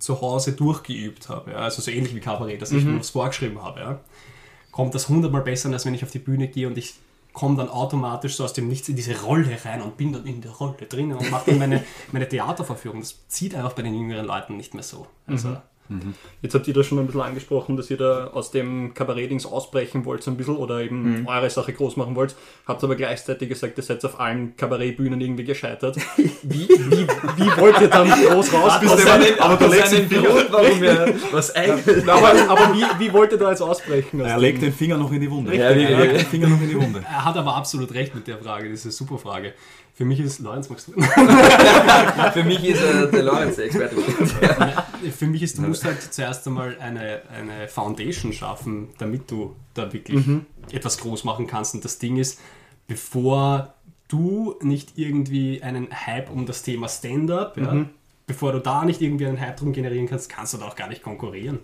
Speaker 4: zu Hause durchgeübt habe. Ja? Also so ähnlich wie Kabarett, das ich mir aufs vorgeschrieben habe. Ja? Kommt das hundertmal besser als wenn ich auf die Bühne gehe und ich komme dann automatisch so aus dem Nichts in diese Rolle rein und bin dann in der Rolle drinnen und mache dann meine, meine Theaterverführung. Das zieht einfach bei den jüngeren Leuten nicht mehr so. Also,
Speaker 2: Jetzt habt ihr das schon ein bisschen angesprochen, dass ihr da aus dem Kabarettings ausbrechen wollt so ein bisschen oder eben eure Sache groß machen wollt. Habt aber gleichzeitig gesagt, ihr seid auf allen Kabarettbühnen irgendwie gescheitert. Wie, wie, wie wollt ihr dann groß raus?
Speaker 3: Das ist aber
Speaker 1: aber du
Speaker 3: das
Speaker 1: legst den
Speaker 3: Grund, warum wir was eigentlich.
Speaker 2: aber aber wie, wie wollt ihr da jetzt ausbrechen? aus
Speaker 1: Er
Speaker 2: dem-
Speaker 1: legt den Finger noch in die Wunde.
Speaker 3: Ja, wie-
Speaker 1: er legt den Finger noch in die Wunde.
Speaker 4: er hat aber absolut recht mit der Frage, das ist eine super Frage. Für mich ist, Lorenz, magst du?
Speaker 3: Für mich ist er der Lorenz der Experte.
Speaker 4: Für mich ist, du musst halt zuerst einmal eine, eine Foundation schaffen, damit du da wirklich etwas groß machen kannst. Und das Ding ist, bevor du nicht irgendwie einen Hype um das Thema Stand-up, ja, bevor du da nicht irgendwie einen Hype drum generieren kannst, kannst du da auch gar nicht konkurrieren.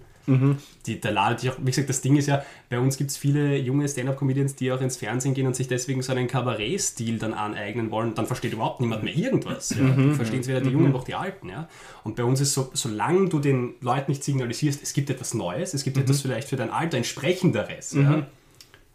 Speaker 4: Die, der ladet dich auch, wie gesagt, das Ding ist ja, bei uns gibt es viele junge Stand-Up-Comedians, die auch ins Fernsehen gehen und sich deswegen so einen Kabarett-Stil dann aneignen wollen. Dann versteht überhaupt niemand mehr irgendwas. Ja. Verstehen es weder die Jungen noch die Alten. Ja. Und bei uns ist so, solange du den Leuten nicht signalisierst, es gibt etwas Neues, es gibt etwas vielleicht für dein Alter entsprechenderes. Ja.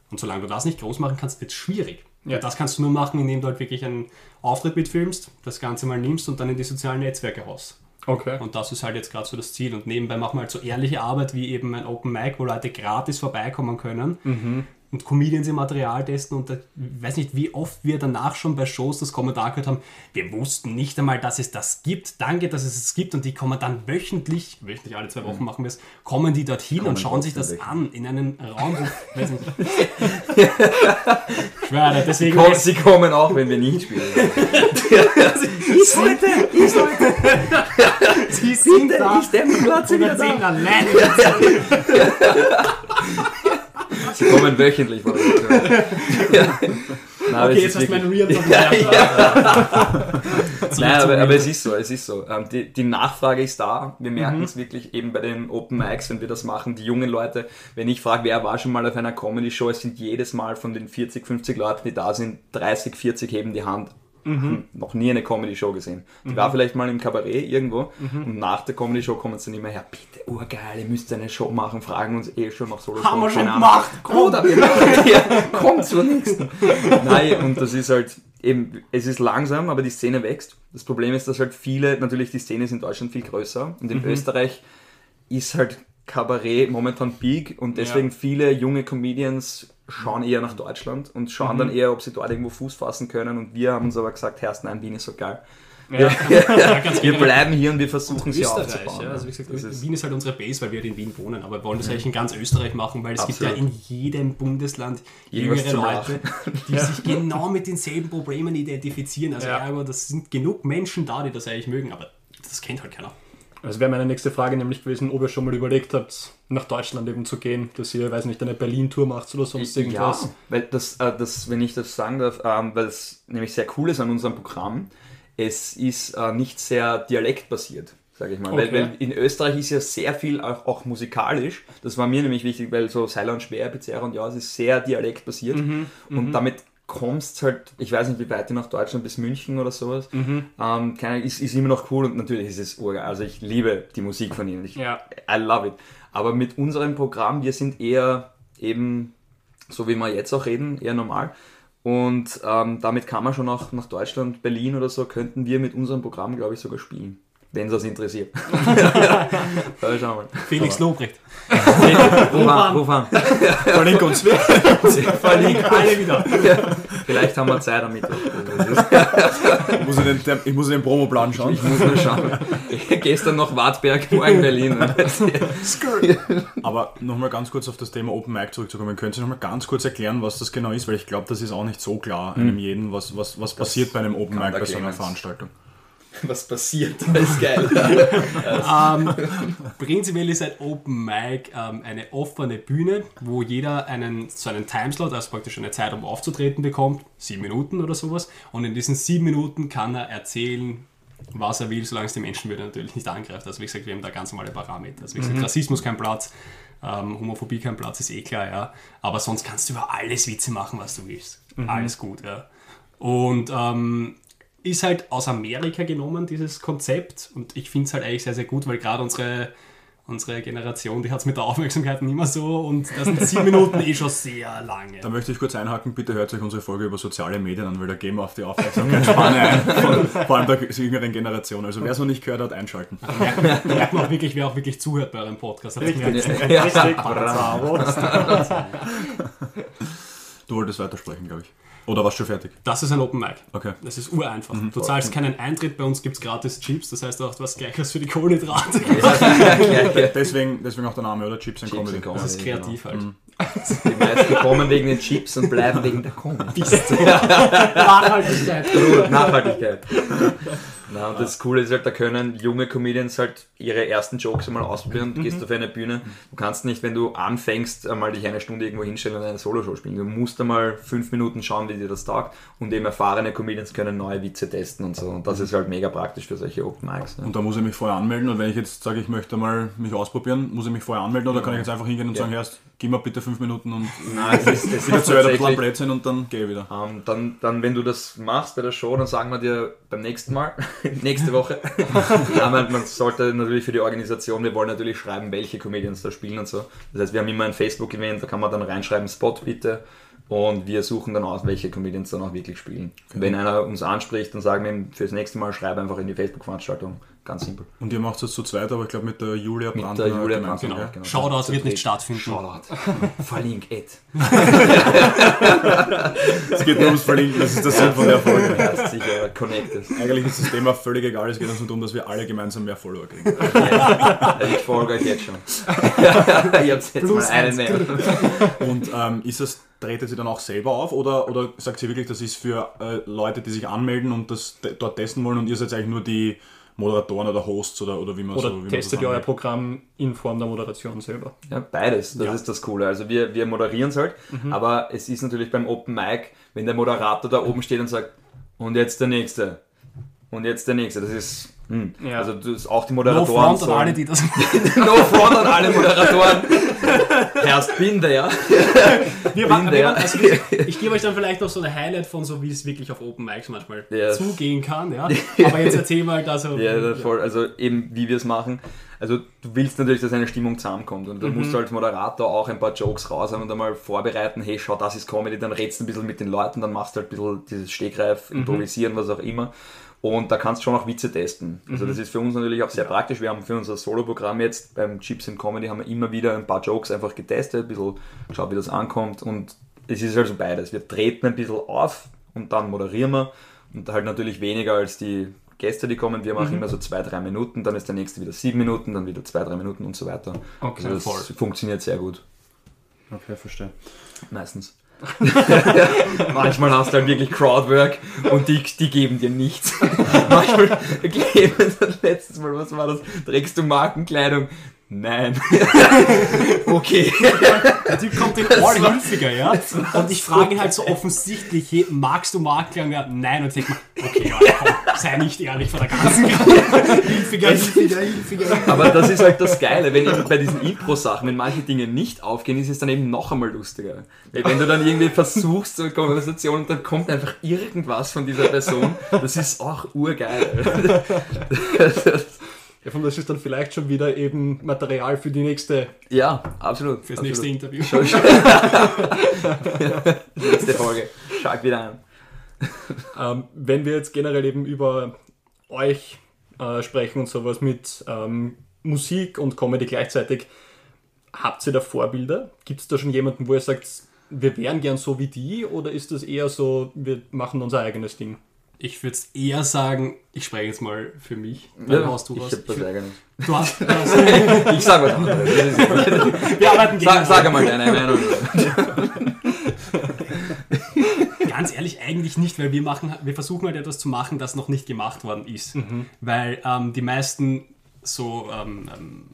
Speaker 4: Und solange du das nicht groß machen kannst, wird es schwierig.
Speaker 2: Ja.
Speaker 4: Das kannst du nur machen, indem du halt wirklich einen Auftritt mitfilmst, das Ganze mal nimmst und dann in die sozialen Netzwerke haust.
Speaker 2: Okay.
Speaker 4: Und das ist halt jetzt gerade so das Ziel. Und nebenbei machen wir halt so ehrliche Arbeit wie eben ein Open Mic, wo Leute gratis vorbeikommen können und Comedians ihr Material testen. Und da, ich weiß nicht, wie oft wir danach schon bei Shows das Kommentar gehört haben, wir wussten nicht einmal, dass es das gibt. Danke, dass es es gibt. Und die kommen dann wöchentlich, wöchentlich alle zwei Wochen machen wir es, kommen die dorthin und schauen sich das
Speaker 3: trotzdem
Speaker 4: an in einen Raum, wo, weiß nicht. Ich schwöre, deswegen.
Speaker 3: Komm, sie kommen auch, wenn wir nicht spielen.
Speaker 4: ich heute, ich heute. Sie sind da.
Speaker 3: den Platz
Speaker 4: Und dann singen alleine.
Speaker 3: Sie kommen wöchentlich. Ja. Nein,
Speaker 4: Okay, jetzt
Speaker 3: ist
Speaker 4: hast du meinen Real noch gelernt.
Speaker 3: Nein, aber, aber es ist so, es ist so. Ähm, die, die Nachfrage ist da. Wir merken es wirklich eben bei den Open Mics, wenn wir das machen. Die jungen Leute, wenn ich frage, wer war schon mal auf einer Comedy-Show, es sind jedes Mal von den 40, 50 Leuten, die da sind, 30, 40 heben die Hand. Haben Noch nie eine Comedy-Show gesehen. Die war vielleicht mal im Kabarett irgendwo und nach der Comedy-Show kommen sie nicht mehr her. Bitte, urgeil, ihr müsst eine Show machen, fragen uns eh schon nach solo
Speaker 4: Haben wir schon gemacht.
Speaker 3: Ja, komm zur nächsten. Nein, und das ist halt, eben, es ist langsam, aber die Szene wächst. Das Problem ist, dass halt viele, natürlich die Szene ist in Deutschland viel größer und in Österreich ist halt Kabarett momentan big und deswegen
Speaker 2: Ja.
Speaker 3: viele junge Comedians schauen eher nach Deutschland und schauen dann eher, ob sie dort irgendwo Fuß fassen können und wir haben uns aber gesagt, Herst, nein, Wien ist so geil.
Speaker 2: Ja.
Speaker 4: Ja,
Speaker 3: Wir
Speaker 4: generell.
Speaker 3: bleiben hier und wir versuchen sie
Speaker 4: Österreich,
Speaker 3: aufzubauen.
Speaker 4: ja. Also wie gesagt,
Speaker 3: ist-
Speaker 4: Wien ist halt unsere Base, weil wir halt in Wien wohnen, aber wir wollen das eigentlich in ganz Österreich machen, weil es gibt
Speaker 3: Absolut.
Speaker 4: ja in jedem Bundesland
Speaker 3: Irgendwas
Speaker 4: jüngere Leute, die sich genau mit denselben Problemen identifizieren. Also
Speaker 2: Ja.
Speaker 4: ergo, das sind genug Menschen da, die das eigentlich mögen, aber das kennt halt keiner.
Speaker 2: Also wäre meine nächste Frage nämlich gewesen, ob ihr schon mal überlegt habt, nach Deutschland eben zu gehen, dass ihr, weiß nicht, eine Berlin-Tour macht oder sonst irgendwas.
Speaker 3: Ja, weil das, äh, das, wenn ich das sagen darf, ähm, weil es nämlich sehr cool ist an unserem Programm, es ist äh, nicht sehr dialektbasiert, sage ich mal. Weil,
Speaker 2: Okay.
Speaker 3: weil in Österreich ist ja sehr viel auch, auch musikalisch. Das war mir nämlich wichtig, weil so Seiler und Schwer, Pizzeria und ja, es ist sehr dialektbasiert. Und damit kommst halt, ich weiß nicht, wie weit du nach Deutschland bis München oder sowas. Ähm, keine, ist, ist immer noch cool und natürlich ist es urgeil. Also ich liebe die Musik von ihnen. Ich,
Speaker 2: Ja.
Speaker 3: I love it. Aber mit unserem Programm, wir sind eher eben, so wie wir jetzt auch reden, eher normal. Und ähm, damit kann man schon auch nach Deutschland, Berlin oder so, könnten wir mit unserem Programm, glaube ich, sogar spielen. Wenn es das interessiert. Aber schauen wir.
Speaker 4: Felix Lobrecht.
Speaker 3: Ruf an.
Speaker 1: Verlink uns.
Speaker 3: Verlinkt.
Speaker 4: Alle wieder.
Speaker 3: Vielleicht haben wir Zeit damit.
Speaker 1: Ich muss in den, ich muss in den Promoplan schauen.
Speaker 3: Ich muss nur schauen. Gestern noch Wartberg, morgen Berlin.
Speaker 1: Aber nochmal ganz kurz auf das Thema Open Mic zurückzukommen. Könnt ihr nochmal ganz kurz erklären, was das genau ist? Weil ich glaube, das ist auch nicht so klar einem jeden, was, was, was passiert bei einem Open Mic bei so einer. Veranstaltung.
Speaker 3: Was passiert? Das ist geil.
Speaker 4: Ähm, prinzipiell ist ein Open Mic ähm, eine offene Bühne, wo jeder einen, so einen Timeslot, also praktisch eine Zeit, um aufzutreten bekommt, sieben Minuten oder sowas. Und in diesen sieben Minuten kann er erzählen, was er will, solange es die Menschenwürde natürlich nicht angreift. Also wie gesagt, wir haben da ganz normale Parameter. Also wie gesagt, Rassismus kein Platz, ähm, Homophobie kein Platz, ist eh klar, ja. Aber sonst kannst du über alles Witze machen, was du willst. Alles gut, ja. Und ähm, ist halt aus Amerika genommen, dieses Konzept. Und ich finde es halt eigentlich sehr, sehr gut, weil gerade unsere, unsere Generation, die hat es mit der Aufmerksamkeit nicht mehr so. Und das sind sieben Minuten eh schon sehr lange.
Speaker 1: Da möchte ich kurz einhaken, bitte hört euch unsere Folge über soziale Medien an, weil da gehen wir auf die Aufmerksamkeitsspanne ein, von, vor allem der jüngeren Generation. Also wer es noch nicht gehört hat, einschalten.
Speaker 4: Da merkt man auch wirklich, wer auch wirklich zuhört bei eurem Podcast. Ihr gemerkt?
Speaker 2: Richtig. Bravo.
Speaker 1: Du wolltest weitersprechen, glaube ich. Oder warst du schon fertig?
Speaker 4: Das ist ein Open Mic.
Speaker 1: Okay.
Speaker 4: Das ist ureinfach. Du zahlst keinen Eintritt, bei uns gibt es gratis Chips, das heißt auch was Gleiches für die Kohlenhydrate.
Speaker 1: Deswegen, deswegen auch der Name, oder? Chips and
Speaker 3: Chips
Speaker 1: Comedy.
Speaker 4: Das ist kreativ halt.
Speaker 3: Die meisten kommen wegen den Chips und bleiben wegen der Comedy.
Speaker 4: Nachhaltigkeit.
Speaker 3: Nachhaltigkeit. Na, und das Coole ist halt, da können junge Comedians halt ihre ersten Jokes einmal ausprobieren. Du gehst auf eine Bühne. Du kannst nicht, wenn du anfängst, einmal dich eine Stunde irgendwo hinstellen und eine Soloshow spielen. Du musst einmal fünf Minuten schauen, wie dir das taugt. Und eben erfahrene Comedians können neue Witze testen und so. Und das ist halt mega praktisch für solche Open Mics. Ne?
Speaker 1: Und da muss ich mich vorher anmelden und wenn ich jetzt sage, ich möchte mal mich ausprobieren, muss ich mich vorher anmelden oder kann ich jetzt einfach hingehen und
Speaker 3: Ja.
Speaker 1: sagen, erst gib mir bitte fünf Minuten und
Speaker 3: Nein, es ist, es tatsächlich,
Speaker 1: Blödsinn und dann gehe ich wieder.
Speaker 3: Ähm, dann, dann, wenn du das machst bei der Show, dann sagen wir dir beim nächsten Mal, nächste Woche. ja, man, man sollte natürlich für die Organisation, wir wollen natürlich schreiben, welche Comedians da spielen und so. Das heißt, wir haben immer ein Facebook-Event, da kann man dann reinschreiben, Spot bitte. Und wir suchen dann aus, welche Comedians dann auch wirklich spielen. Wenn einer uns anspricht, dann sagen wir ihm fürs nächste Mal, schreib einfach in die Facebook-Veranstaltung. Ganz simpel.
Speaker 1: Und ihr macht es zu zweit, aber ich glaube mit der Julia
Speaker 3: Mit
Speaker 1: Brandner
Speaker 3: der Julia Brandner,
Speaker 1: gell?
Speaker 3: genau.
Speaker 4: Shoutout wird nicht stattfinden.
Speaker 3: Shoutout. Verlink it.
Speaker 1: Es geht nur ums Verlinken, das ist der Sinn von der Folge.
Speaker 3: Heißt sicher connected.
Speaker 1: Eigentlich ist das Thema völlig egal, es geht uns nur darum, dass wir alle gemeinsam mehr Follower kriegen.
Speaker 3: Ja, ich folge euch jetzt schon. Ihr habt jetzt
Speaker 4: Plus
Speaker 3: mal einen mehr.
Speaker 1: Und ähm, ist das, tretet sie dann auch selber auf oder, oder sagt sie wirklich, das ist für äh, Leute, die sich anmelden und das dort testen wollen und ihr seid eigentlich nur die Moderatoren oder Hosts oder, oder wie man
Speaker 2: Oder
Speaker 1: so wie man
Speaker 2: testet
Speaker 1: so
Speaker 2: ihr euer Programm in Form der Moderation selber?
Speaker 3: Ja, beides, das
Speaker 1: Ja.
Speaker 3: ist das Coole. Also wir, wir moderieren es halt, aber es ist natürlich beim Open Mic, wenn der Moderator da oben steht und sagt, und jetzt der nächste. Und jetzt der nächste. Das ist. Hm.
Speaker 2: Ja.
Speaker 3: Also das ist auch die
Speaker 4: No
Speaker 3: Moderatoren.
Speaker 4: front an
Speaker 3: sollen-
Speaker 4: alle, die das
Speaker 3: no front an alle Moderatoren. Herrst Binde, ja.
Speaker 4: Wir
Speaker 3: Bin
Speaker 4: machen, wir machen, also ich gebe euch dann vielleicht noch so ein Highlight von so, wie es wirklich auf Open Mics manchmal
Speaker 3: Ja.
Speaker 4: zugehen kann. Ja? Aber jetzt erzählen wir halt also.
Speaker 3: Ja, voll. Also eben, wie wir es machen. also du willst natürlich, dass eine Stimmung zusammenkommt und dann musst du als Moderator auch ein paar Jokes raus haben und einmal vorbereiten, hey, schau, das ist Comedy, dann redst du ein bisschen mit den Leuten, dann machst du halt ein bisschen dieses Stegreif, improvisieren, was auch immer. Und da kannst du schon auch Witze testen. Also das ist für uns natürlich auch sehr praktisch. Wir haben für unser Solo-Programm jetzt beim Chips in Comedy haben wir immer wieder ein paar Jokes einfach getestet, ein bisschen geschaut, wie das ankommt. Und es ist also beides. Wir treten ein bisschen auf und dann moderieren wir. Und halt natürlich weniger als die Gäste, die kommen. Wir machen immer so zwei, drei Minuten, dann ist der nächste wieder sieben Minuten, dann wieder zwei, drei Minuten und so weiter.
Speaker 2: Okay,
Speaker 3: also das
Speaker 2: voll.
Speaker 3: funktioniert sehr gut.
Speaker 1: Okay, verstehe.
Speaker 3: Meistens. Manchmal hast du halt wirklich Crowdwork und die, die geben dir nichts. Manchmal geben letztes Mal, was war das? Trägst du Markenkleidung? Nein. okay.
Speaker 4: Der Typ kommt in all häufiger, ja? Und ich frage ihn halt so offensichtlich, hey, magst du Markenklang? Ja, nein. Und ich denke mir, okay, ja, komm, sei nicht ehrlich vor der ganzen. Hilfiger, hilfiger, hilfiger.
Speaker 3: Aber das ist halt das Geile, wenn eben bei diesen Impro-Sachen, wenn manche Dinge nicht aufgehen, ist es dann eben noch einmal lustiger. Wenn du dann irgendwie versuchst, so eine Konversation und dann kommt einfach irgendwas von dieser Person, das ist auch urgeil.
Speaker 2: Ja, von das ist dann vielleicht schon wieder eben Material für die nächste.
Speaker 3: Ja, absolut.
Speaker 4: Fürs
Speaker 3: absolut.
Speaker 4: nächste Interview.
Speaker 3: Nächste Folge. Schau wieder an.
Speaker 2: Ähm, wenn wir jetzt generell eben über euch äh, sprechen und sowas mit ähm, Musik und Comedy gleichzeitig, habt ihr da Vorbilder? Gibt es da schon jemanden, wo ihr sagt, wir wären gern so wie die? Oder ist das eher so, wir machen unser eigenes Ding?
Speaker 4: Ich würde eher sagen, ich spreche jetzt mal für mich. Dann haust du
Speaker 3: ich
Speaker 4: was.
Speaker 3: hab was eigenes.
Speaker 4: Du hast, du hast,
Speaker 3: Ich sag was
Speaker 4: wir arbeiten
Speaker 3: Sag,
Speaker 4: gegen
Speaker 3: sag einmal deine Meinung.
Speaker 4: Ganz ehrlich, eigentlich nicht, weil wir machen, wir versuchen halt etwas zu machen, das noch nicht gemacht worden ist. Weil ähm, die meisten so, ähm, ähm,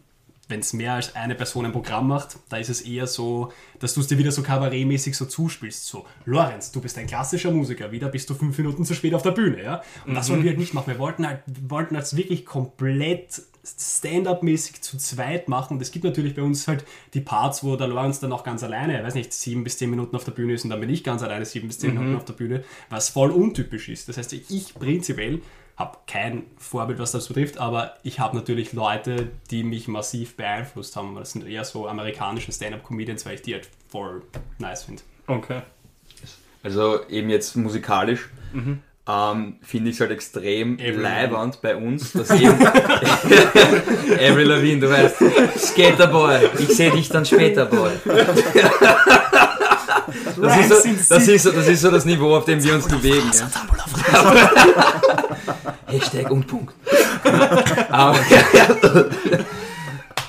Speaker 4: wenn es mehr als eine Person ein Programm macht, da ist es eher so, dass du es dir wieder so kabarettmäßig so zuspielst. So, Lorenz, du bist ein klassischer Musiker, wieder bist du fünf Minuten zu spät auf der Bühne, ja? Und das wollen wir halt nicht machen. Wir wollten halt, wollten das wirklich komplett Stand-up-mäßig zu zweit machen. Und es gibt natürlich bei uns halt die Parts, wo der Lorenz dann auch ganz alleine, weiß nicht, sieben bis zehn Minuten auf der Bühne ist und dann bin ich ganz alleine sieben bis zehn Minuten auf der Bühne, was voll untypisch ist. Das heißt, ich prinzipiell habe kein Vorbild, was das betrifft, aber ich habe natürlich Leute, die mich massiv beeinflusst haben. Das sind eher so amerikanische Stand-up-Comedians, weil ich die halt voll nice finde.
Speaker 2: Okay.
Speaker 3: Also eben jetzt musikalisch ähm, finde ich es halt extrem leibernd bei uns, dass eben Avril Lavigne, du weißt, Skaterboy, ich sehe dich dann später, Boy. Das ist, so, das, ist so, das ist so das Niveau, auf dem wir uns bewegen. Ja. Hashtag und Punkt. Aber,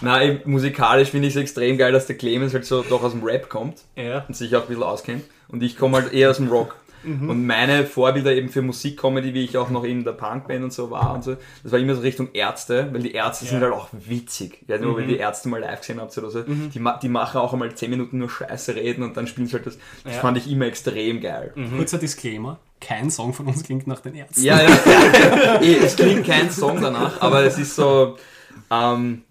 Speaker 3: Na, eben, musikalisch finde ich es extrem geil, dass der Clemens halt so doch aus dem Rap kommt
Speaker 2: Ja.
Speaker 3: und sich auch ein bisschen auskennt. Und ich komme halt eher aus dem Rock. Und meine Vorbilder eben für Musikcomedy, wie ich auch noch in der Punkband und so war und so, das war immer so Richtung Ärzte, weil die Ärzte sind halt auch witzig. Ich weiß nicht, ob ihr die Ärzte mal live gesehen habt oder so. Die, ma- die machen auch einmal 10 Minuten nur Scheiße reden und dann spielen sie halt das. Das
Speaker 2: Ja.
Speaker 3: fand ich immer extrem geil.
Speaker 4: Kurzer Disclaimer, kein Song von uns klingt nach den Ärzten.
Speaker 3: Ja, ja, ja. Eh, es klingt kein Song danach, aber es ist so. Ähm,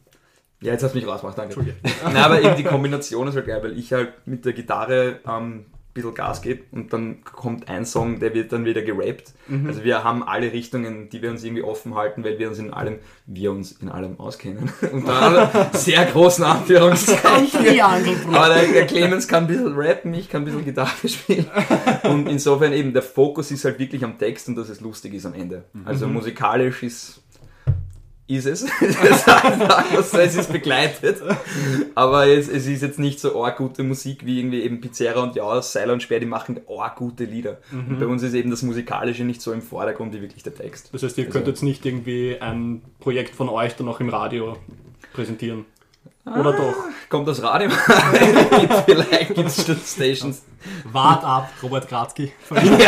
Speaker 3: ja, jetzt hast du mich rausgemacht, danke. Nein, aber eben die Kombination ist halt geil, weil ich halt mit der Gitarre ähm, bisschen Gas gebe und dann kommt ein Song, der wird dann wieder gerappt. Also wir haben alle Richtungen, die wir uns irgendwie offen halten, weil wir uns in allem, wir uns in allem auskennen. Unter aller sehr großen Anführungszeichen. Aber der, der Clemens kann ein bisschen rappen, ich kann ein bisschen Gitarre spielen. Und insofern eben, der Fokus ist halt wirklich am Text und dass es lustig ist am Ende. Also musikalisch ist, ist es. es ist begleitet. Aber es, es ist jetzt nicht so arg gute Musik wie irgendwie eben Pizzeria und Ja, Seiler und Speer, die machen arg gute Lieder. Und bei uns ist eben das Musikalische nicht so im Vordergrund wie wirklich der Text.
Speaker 2: Das heißt, ihr könnt jetzt nicht irgendwie ein Projekt von euch dann auch im Radio präsentieren. Oder doch?
Speaker 3: Kommt das Radio? vielleicht gibt es Stations.
Speaker 4: Wart ab, Robert Kratzky. hey,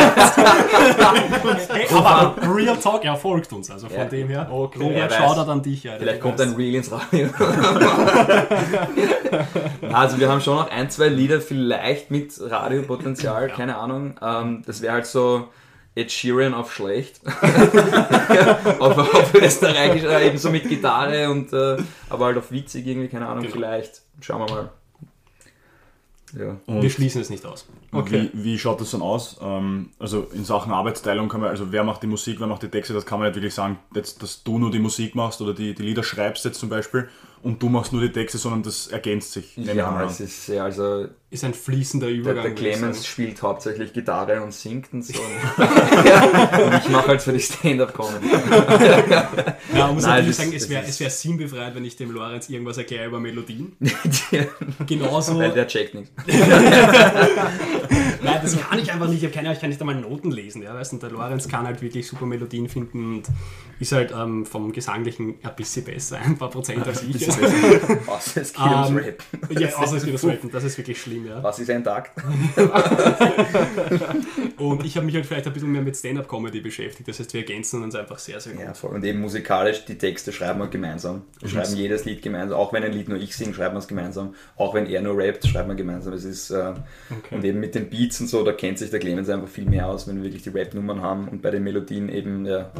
Speaker 4: aber Real Talk, er folgt uns, also von
Speaker 3: Ja.
Speaker 4: dem her.
Speaker 2: Okay.
Speaker 4: Robert. Shoutout an dich. Alter.
Speaker 3: Vielleicht kommt ein Reel ins Radio. also wir haben schon noch ein, zwei Lieder vielleicht mit Radiopotenzial, keine Ahnung. Ähm, das wäre halt so Ed Sheeran auf schlecht. auf, auf österreichisch, äh, eben so mit Gitarre und äh, aber halt auf witzig irgendwie, keine Ahnung,
Speaker 2: Genau.
Speaker 3: vielleicht. Schauen wir mal. Ja.
Speaker 1: Und
Speaker 4: Wir schließen es nicht aus.
Speaker 2: Okay.
Speaker 1: Wie, wie schaut das dann aus? Ähm, also in Sachen Arbeitsteilung kann man, also wer macht die Musik, wer macht die Texte, das kann man nicht wirklich sagen, jetzt, dass du nur die Musik machst oder die, die Lieder schreibst jetzt zum Beispiel und du machst nur die Texte, sondern das ergänzt sich.
Speaker 3: Ja, es ist ja, also
Speaker 4: Ist ein fließender
Speaker 3: der,
Speaker 4: Übergang.
Speaker 3: der
Speaker 4: ich
Speaker 3: Clemens spielt hauptsächlich Gitarre und singt und so. und ich mache halt so die Stand-Up-Comedy.
Speaker 4: Ja, man muss
Speaker 3: Nein,
Speaker 4: natürlich sagen, es wäre es wär sinnbefreit, wenn ich dem Lorenz irgendwas erkläre über Melodien. Genauso.
Speaker 3: Weil der checkt nichts.
Speaker 4: Nein, das kann ich einfach nicht. Ich keine, ich kann nicht einmal Noten lesen. Ja, weißt, und der Lorenz kann halt wirklich super Melodien finden und ist halt ähm, vom Gesanglichen ein bisschen besser, ein paar Prozent als ich.
Speaker 3: Außer es geht ums
Speaker 4: Ähm,
Speaker 3: Rap.
Speaker 4: ja, außer es geht das Rappen, das ist wirklich schlimm, ja.
Speaker 3: Was ist ein Takt?
Speaker 4: Und ich habe mich halt vielleicht ein bisschen mehr mit Stand-Up-Comedy beschäftigt. Das heißt, wir ergänzen uns einfach sehr, sehr gut.
Speaker 3: Ja, voll. Und eben musikalisch, die Texte schreiben wir gemeinsam. Wir schreiben jedes Lied gemeinsam. Auch wenn ein Lied nur ich singe, schreiben wir es gemeinsam. Auch wenn er nur rappt, schreiben wir gemeinsam. Es ist, äh, Und eben mit den Beats und so, da kennt sich der Clemens einfach viel mehr aus, wenn wir wirklich die Rap-Nummern haben. Und bei den Melodien eben, ja,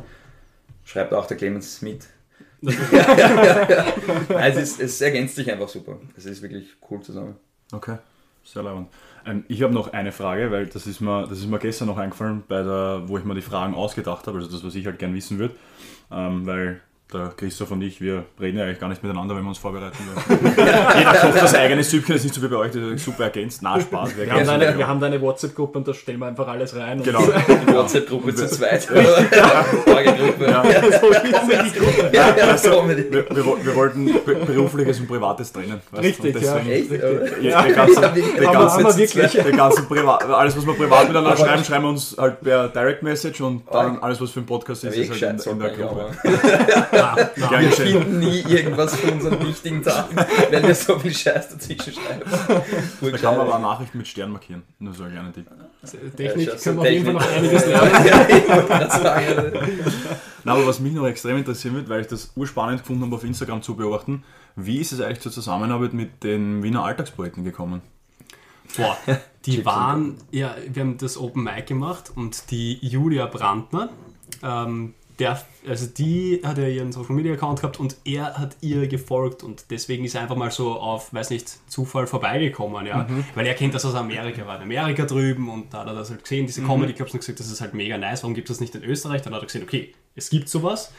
Speaker 3: schreibt auch der Clemens mit. ja, ja, ja, ja. Nein, Es, ist, es ergänzt sich einfach super. Es ist wirklich cool zusammen.
Speaker 1: Okay, sehr leibend. Ähm, ich habe noch eine Frage, weil das ist, mir, das ist mir gestern noch eingefallen, bei der, wo ich mir die Fragen ausgedacht habe, also das, was ich halt gern wissen würde. Ähm, weil der Christoph und ich, wir reden ja eigentlich gar nicht miteinander, wenn wir uns vorbereiten. Jeder kocht das eigene Süppchen, das ist nicht so wie bei euch, das ist super ergänzt. Na, Spaß. Wir
Speaker 2: Wir haben, eine, wir haben da eine WhatsApp-Gruppe und da stellen wir einfach alles rein.
Speaker 1: Genau.
Speaker 3: Die WhatsApp-Gruppe zu zweit.
Speaker 1: Ja.
Speaker 3: Ja, ja, Comedy.
Speaker 1: wir, wir, wir wollten be- berufliches und privates trennen.
Speaker 2: Richtig,
Speaker 1: und
Speaker 2: ja.
Speaker 1: deswegen-
Speaker 3: Echt?
Speaker 1: Ja, ganzen, ganzen,
Speaker 2: haben wirklich.
Speaker 1: ganzen Privat, alles was wir privat miteinander schreiben, schreiben wir uns halt per Direct Message und dann alles was für ein Podcast ist, ist halt
Speaker 3: gescheit
Speaker 1: in, in der Gruppe.
Speaker 4: Na,
Speaker 1: Gern
Speaker 3: Wir finden nie irgendwas von unseren wichtigen Sachen, wenn wir so viel Scheiß dazwischen schreiben.
Speaker 1: Da kann man aber eine Nachricht mit Stern markieren. Nur so ein kleiner Tipp.
Speaker 4: Technik
Speaker 3: Ja,
Speaker 4: können wir auf jeden Fall noch einiges lernen.
Speaker 3: Ja, ich wollte gerade sagen.
Speaker 1: Na, aber was mich noch extrem interessieren wird, weil ich das urspannend gefunden habe, auf Instagram zu beobachten, wie ist es eigentlich zur Zusammenarbeit mit den Wiener Alltagspoeten gekommen?
Speaker 4: Boah, die waren, ja, wir haben das Open Mic gemacht und die Julia Brandner, ähm, der, also die hat ja ihren Social Media Account gehabt und er hat ihr gefolgt und deswegen ist er einfach mal so auf, weiß nicht, Zufall vorbeigekommen, ja. Weil er kennt das aus Amerika, war in Amerika drüben und da hat er das halt gesehen, diese Comedy Clubs und gesagt, das ist halt mega nice, warum gibt es das nicht in Österreich? Dann hat er gesehen, okay, es gibt sowas.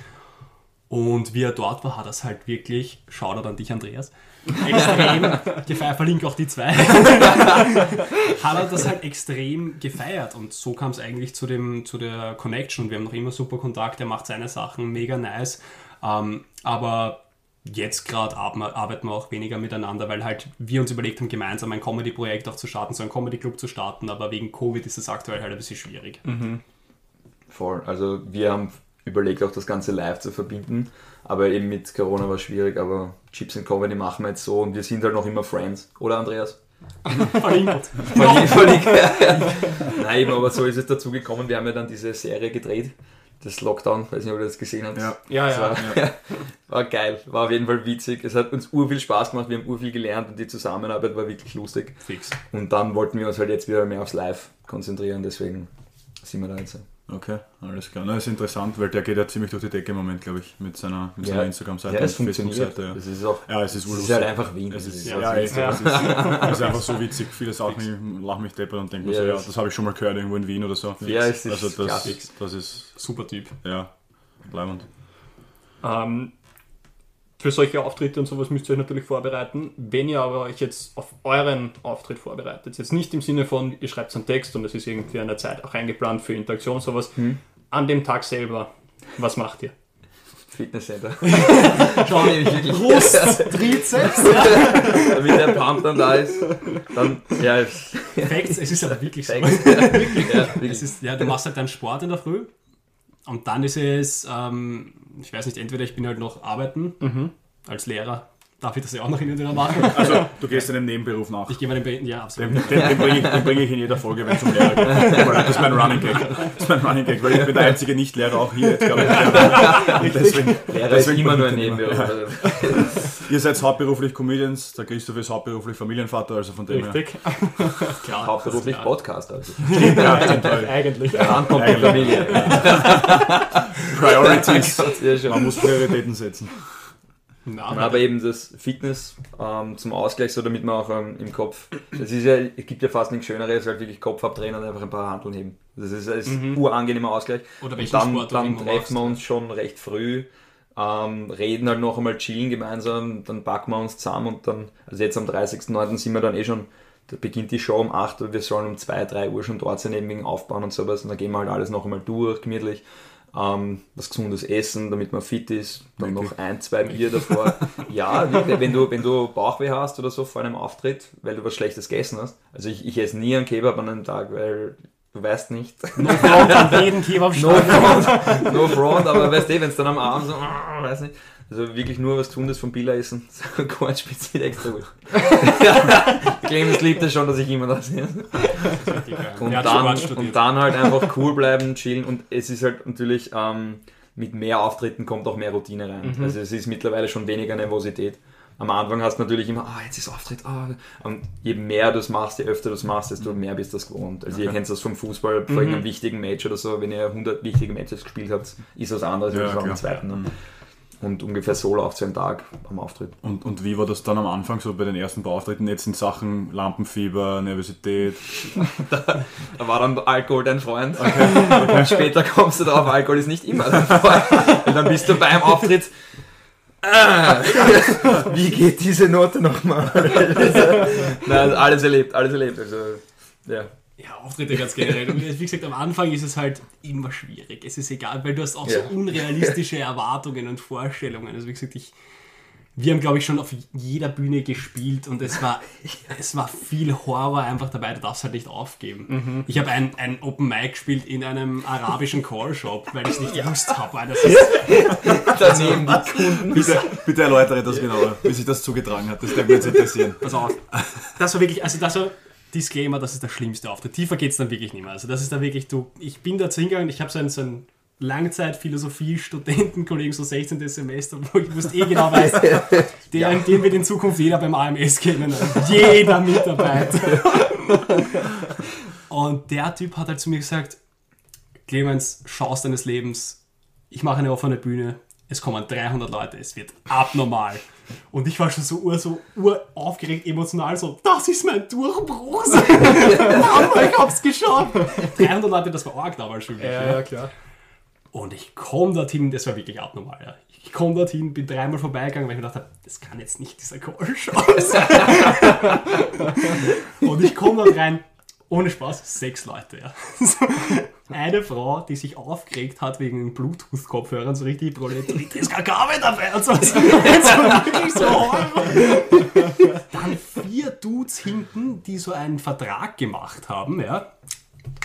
Speaker 4: Und wie er dort war, hat er es halt wirklich, Shoutout an dich, Andreas, extrem gefeiert, verlinke auch die zwei, hat er das halt extrem gefeiert. Und so kam es eigentlich zu, dem, zu der Connection. Und wir haben noch immer super Kontakt, er macht seine Sachen mega nice. Ähm, aber jetzt gerade arbeiten wir auch weniger miteinander, weil halt wir uns überlegt haben, gemeinsam ein Comedy-Projekt auch zu starten, so einen Comedy-Club zu starten. Aber wegen Covid ist es aktuell halt ein bisschen schwierig.
Speaker 3: Voll. Also wir haben überlegt, auch das Ganze live zu verbinden. Aber eben mit Corona war es schwierig, aber Chips and Comedy machen wir jetzt so und wir sind halt noch immer Friends. Oder Andreas?
Speaker 4: Verlinkt.
Speaker 3: Verlinkt, verlinkt. Nein, eben, aber so ist es dazu gekommen. Wir haben ja dann diese Serie gedreht. Das Lockdown, weiß nicht, ob ihr das gesehen habt.
Speaker 1: Ja.
Speaker 2: Ja, ja.
Speaker 3: war, war geil, war auf jeden Fall witzig. Es hat uns urviel Spaß gemacht, wir haben urviel gelernt und die Zusammenarbeit war wirklich lustig.
Speaker 4: Fix.
Speaker 3: Und dann wollten wir uns halt jetzt wieder mehr aufs Live konzentrieren, deswegen sind wir da jetzt.
Speaker 1: Okay, alles klar. Na, ist interessant, weil der geht ja ziemlich durch die Decke im Moment, glaube ich, mit seiner, mit seiner Instagram-Seite
Speaker 3: ja, es
Speaker 1: und
Speaker 3: funktioniert.
Speaker 1: Facebook-Seite. Ja.
Speaker 3: Das ist auch,
Speaker 1: Ja, es ist
Speaker 3: es ist halt einfach Wien.
Speaker 1: Es ist,
Speaker 3: Das
Speaker 1: ja,
Speaker 3: ist-
Speaker 1: ja, es, ist, es ist einfach so witzig. Viele Sachen, ich lache mich deppert und denke mir
Speaker 3: Ja,
Speaker 1: so, ja,
Speaker 3: das-
Speaker 1: habe ich schon mal gehört irgendwo in Wien oder so.
Speaker 3: Ja, es ist
Speaker 1: also das, das ist,
Speaker 4: Super Typ.
Speaker 1: ja, bleibend.
Speaker 2: Ähm, für solche Auftritte und sowas müsst ihr euch natürlich vorbereiten. Wenn ihr aber euch jetzt auf euren Auftritt vorbereitet, jetzt nicht im Sinne von, ihr schreibt einen Text und es ist irgendwie eine Zeit auch eingeplant für Interaktion und sowas, an dem Tag selber, was macht ihr?
Speaker 3: Fitnesscenter. Schau nämlich wirklich.
Speaker 4: Brust, Trizeps.
Speaker 3: Damit der Pump dann da ist, dann, ja, es-
Speaker 4: Facts, es ist aber wirklich so.
Speaker 3: Facts. ja,
Speaker 4: Es
Speaker 3: wirklich.
Speaker 4: ist, ja, du machst halt deinen Sport in der Früh und dann ist es, ähm, ich weiß nicht, entweder ich bin halt noch arbeiten als Lehrer, darf ich das ja auch noch hin und wieder machen.
Speaker 1: Also, du gehst einem Nebenberuf nach.
Speaker 4: Ich gehe meinen Be ja, absolut.
Speaker 1: Den, den, den bringe ich, den bring ich in jeder Folge, wenn es um Lehrer geht. Das ist mein Running Gag. Das ist mein Running Gag, weil ich bin der einzige Nicht-Lehrer auch hier jetzt, glaube ich. Und deswegen,
Speaker 3: Lehrer ist
Speaker 1: deswegen
Speaker 3: immer nur ein
Speaker 1: bin ich
Speaker 3: Nebenberuf.
Speaker 1: Ihr seid hauptberuflich Comedians, der Christoph ist hauptberuflich Familienvater, also von dem her.
Speaker 2: Richtig?
Speaker 4: Klar,
Speaker 3: Hauptberuflich
Speaker 4: klar.
Speaker 3: Podcast. Also.
Speaker 1: Ja, stimmt,
Speaker 2: Eigentlich.
Speaker 3: Dann kommt die Familie.
Speaker 1: Priorities.
Speaker 3: Ja.
Speaker 1: Man muss Prioritäten setzen.
Speaker 4: Na,
Speaker 3: Aber eben das Fitness ähm, zum Ausgleich, so damit man auch ähm, im Kopf. Es ist ja, es gibt ja fast nichts Schöneres, als wirklich Kopf abdrehen und einfach ein paar Handeln heben. Das ist ein urangenehmer Ausgleich.
Speaker 4: Oder
Speaker 3: Und
Speaker 4: welchen
Speaker 3: dann,
Speaker 4: Sport
Speaker 3: dann treffen wir uns schon recht früh, ähm, reden halt noch einmal, chillen gemeinsam, dann packen wir uns zusammen und dann, also jetzt am 30.09. sind wir dann eh schon, da beginnt die Show um 8 Uhr, wir sollen um 2, 3 Uhr schon dort sein, eben wegen Aufbauen und sowas und dann gehen wir halt alles noch einmal durch, gemütlich. Ähm, was gesundes Essen, damit man fit ist, dann noch ein, zwei Bier davor. ja, wirklich, wenn du, wenn du Bauchweh hast oder so vor einem Auftritt, weil du was Schlechtes gegessen hast. Also ich, ich esse nie einen Kebab an einem Tag, weil du weißt nicht,
Speaker 4: No front an jeden Kebab
Speaker 3: No front, no front, aber weißt du, wenn es dann am Abend so, ah, weiß nicht. Also wirklich nur was tun, das vom Billa essen. So Kornspitze extra gut. Clemens liebt es schon, dass ich immer das sehe. Und, dann, und dann halt einfach cool bleiben, chillen und es ist halt natürlich ähm, mit mehr Auftritten kommt auch mehr Routine rein.
Speaker 4: Mhm.
Speaker 3: Also es ist mittlerweile schon weniger Nervosität. Am Anfang hast du natürlich immer, ah, jetzt ist Auftritt, ah. Und je mehr du es machst, je öfter du es machst, desto mehr bist du das gewohnt. Also ihr kennt das vom Fußball, vor
Speaker 4: Mhm.
Speaker 3: irgendeinem wichtigen Match oder so, wenn ihr 100 wichtige Matches gespielt habt, ist was anderes
Speaker 1: Ja,
Speaker 3: als am
Speaker 1: klar.
Speaker 3: zweiten. Ne? Und ungefähr so läuft es einen Tag am Auftritt.
Speaker 1: Und, und wie war das dann am Anfang so bei den ersten Auftritten jetzt in Sachen Lampenfieber, Nervosität?
Speaker 3: Da war dann Alkohol dein Freund. Und später kommst du drauf, Alkohol ist nicht immer dein Freund. Und dann bist du beim Auftritt. Ah, wie geht diese Note nochmal? Nein, alles erlebt, alles erlebt. Also, ja.
Speaker 4: Ja, Auftritte ganz generell. Und wie gesagt, am Anfang ist es halt immer schwierig. Es ist egal, weil du hast auch
Speaker 3: Ja.
Speaker 4: so unrealistische Erwartungen und Vorstellungen. Also wie gesagt, ich, wir haben, glaube ich, schon auf jeder Bühne gespielt und es war, es war viel Horror einfach dabei, du darfst halt nicht aufgeben. Ich habe ein, ein Open Mic gespielt in einem arabischen Callshop, weil ich es nicht gewusst habe. weil Das ist,
Speaker 3: Daneben die Kunden.
Speaker 1: Bitte, bitte erläutere das genauer, wie sich das zugetragen hat. Das würde mich jetzt interessieren.
Speaker 4: pass auf. Das war wirklich, also das war Disclaimer, das ist der schlimmste Auftritt. Tiefer geht es dann wirklich nicht mehr. Also das ist da wirklich, du, ich bin dazu hingegangen, ich habe so einen, so einen Langzeit-Philosophie-Studentenkollegen, so 16. Semester, wo ich wusste eh genau weiß, der, den wird in Zukunft jeder beim AMS kennen. Jeder Mitarbeiter. Und der Typ hat halt zu mir gesagt, Clemens, Chance deines Lebens, ich mache eine offene Bühne, es kommen 300 Leute, es wird abnormal. Und ich war schon so ur, so ur aufgeregt, emotional, so, das ist mein Durchbruch. Aber ich hab's geschafft. 300 Leute, das war arg damals für mich. ja.
Speaker 2: klar.
Speaker 4: Und ich komme dorthin, das war wirklich abnormal. Ja. Ich komme dorthin, bin dreimal vorbeigegangen, weil ich mir gedacht habe, das kann jetzt nicht dieser Call-Show sein. Und ich komme dort rein, ohne Spaß, sechs Leute. Ja. So, Eine Frau, die sich aufgeregt hat wegen den Bluetooth-Kopfhörern, so richtig da ist keine Kabel dabei und so. War wirklich so. Dann vier Dudes hinten, die so einen Vertrag gemacht haben, ja.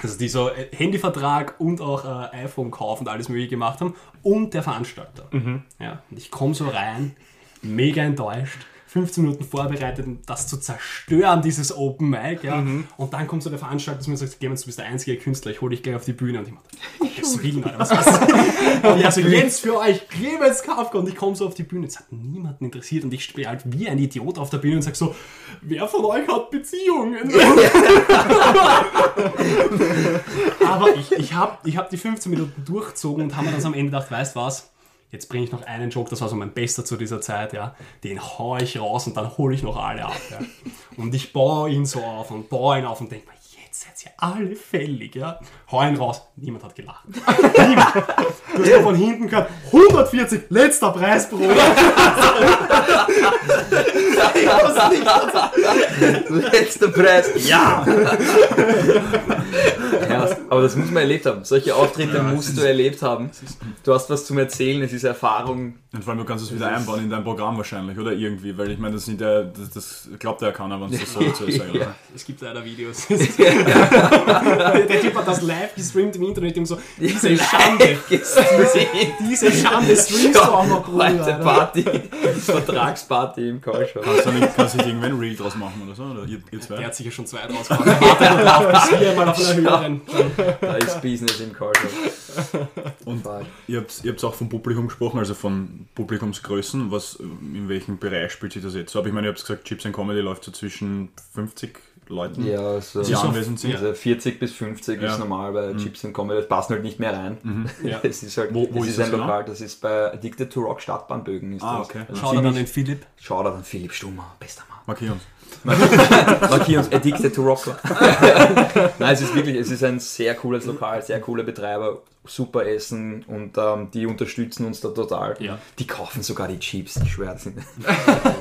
Speaker 4: Also die so äh, Handyvertrag und auch äh, iPhone-Kauf und alles mögliche gemacht haben und der Veranstalter. Ja, und ich komme so rein, mega enttäuscht, 15 Minuten vorbereitet, um das zu zerstören, dieses Open Mic. Ja. Und dann kommt so der Veranstalter zu mir und sagt, Clemens, du bist der einzige Künstler, ich hole dich gleich auf die Bühne. Und ich mache, Gottes Willen, Alter, was das? Und ja, so jetzt für euch, Clemens Kafka. Und ich komme so auf die Bühne, es hat niemanden interessiert und ich spiele halt wie ein Idiot auf der Bühne und sage so, wer von euch hat Beziehungen? Aber ich, ich habe ich hab die 15 Minuten durchgezogen und habe mir dann am Ende gedacht, weißt was? Jetzt bringe ich noch einen Joke, das war so mein bester zu dieser Zeit, ja. Den hau ich raus und dann hole ich noch alle ab. Ja. Und ich baue ihn so auf und baue ihn auf und denke mir, jetzt seid ihr alle fällig, ja. Hau ihn raus. Niemand hat gelacht. Niemand. Du hast von hinten gehört, 140, letzter Preis, Bruder.
Speaker 3: Letzter Preis. Ja! ja! Aber das muss man erlebt haben. Solche Auftritte musst du erlebt haben. Du hast was zum Erzählen, es ist Erfahrung.
Speaker 1: Und vor allem, du kannst es wieder einbauen in dein Programm wahrscheinlich, oder irgendwie, weil ich meine, das, sind ja, das, das glaubt ja keiner, wenn es das so zu sagen, oder?
Speaker 4: Es gibt leider Videos. der Typ hat das live gestreamt im Internet und so, diese Schande, diese Schande streamst du auch noch, Bruder.
Speaker 3: Party. Vertragsparty im Callshop.
Speaker 1: Kannst du nicht, kannst nicht irgendwann ein Reel draus machen oder so? Oder ihr, ihr zwei?
Speaker 4: Der hat sicher schon zwei draus gemacht. Warte wir mal auf einer höheren.
Speaker 3: Da ist Business im Callshop.
Speaker 1: Und
Speaker 3: Fuck.
Speaker 1: ihr habt, ihr habt auch vom Publikum gesprochen, also von Publikumsgrößen. Was, in welchem Bereich spielt sich das jetzt so? Aber ich meine, ihr habt gesagt, Chips and Comedy läuft so zwischen 50 Leuten,
Speaker 3: Ja, so
Speaker 1: die anwesend sind.
Speaker 3: also 40 bis 50
Speaker 1: Ja.
Speaker 3: ist normal bei Chips and Comedy, das passt halt nicht mehr rein.
Speaker 4: Ja.
Speaker 3: Es ist halt,
Speaker 1: Wo- wo
Speaker 3: es
Speaker 1: ist
Speaker 3: ist
Speaker 1: das
Speaker 3: ein
Speaker 1: genau?
Speaker 3: Lokal, das ist bei Addicted to Rock Stadtbahnbögen. Ist
Speaker 1: Ah,
Speaker 3: das.
Speaker 1: okay.
Speaker 3: Also
Speaker 4: Schau dann an
Speaker 3: ziemlich-
Speaker 4: den Philipp.
Speaker 3: Schau da an Philipp Stummer, bester Mann.
Speaker 1: Markier uns.
Speaker 3: Markier uns Addicted to Rock. Nein, es ist wirklich, es ist ein sehr cooles Lokal, sehr coole Betreiber, super Essen und ähm, die unterstützen uns da total.
Speaker 4: Ja.
Speaker 3: Die kaufen sogar die Chips, ich schwöre. das sind-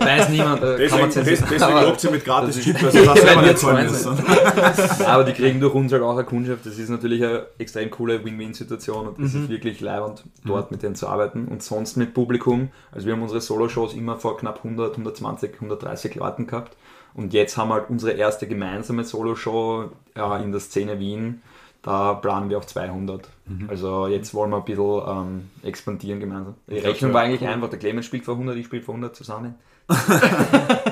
Speaker 3: Weiß niemand, äh, kann man
Speaker 1: Deswegen, deswegen
Speaker 3: Aber-
Speaker 1: lobt sie mit gratis Chips, also das selber
Speaker 3: wir
Speaker 1: nicht zahlen müssen.
Speaker 3: Aber die kriegen durch uns halt auch eine Kundschaft. Das ist natürlich eine extrem coole Win-Win-Situation und das
Speaker 1: Mhm.
Speaker 3: ist wirklich leibend, dort mit denen zu arbeiten. Und sonst mit Publikum. Also wir haben unsere Solo-Shows immer vor knapp 100, 120, 130 Leuten gehabt. Und jetzt haben wir halt unsere erste gemeinsame Solo-Show ja, in der Szene Wien. Da planen wir auf 200.
Speaker 1: Mhm.
Speaker 3: Also jetzt wollen wir ein bisschen ähm, expandieren gemeinsam. Die Rechnung war eigentlich
Speaker 1: cool.
Speaker 3: einfach, der Clemens spielt vor 100, ich spiele vor 100 zusammen.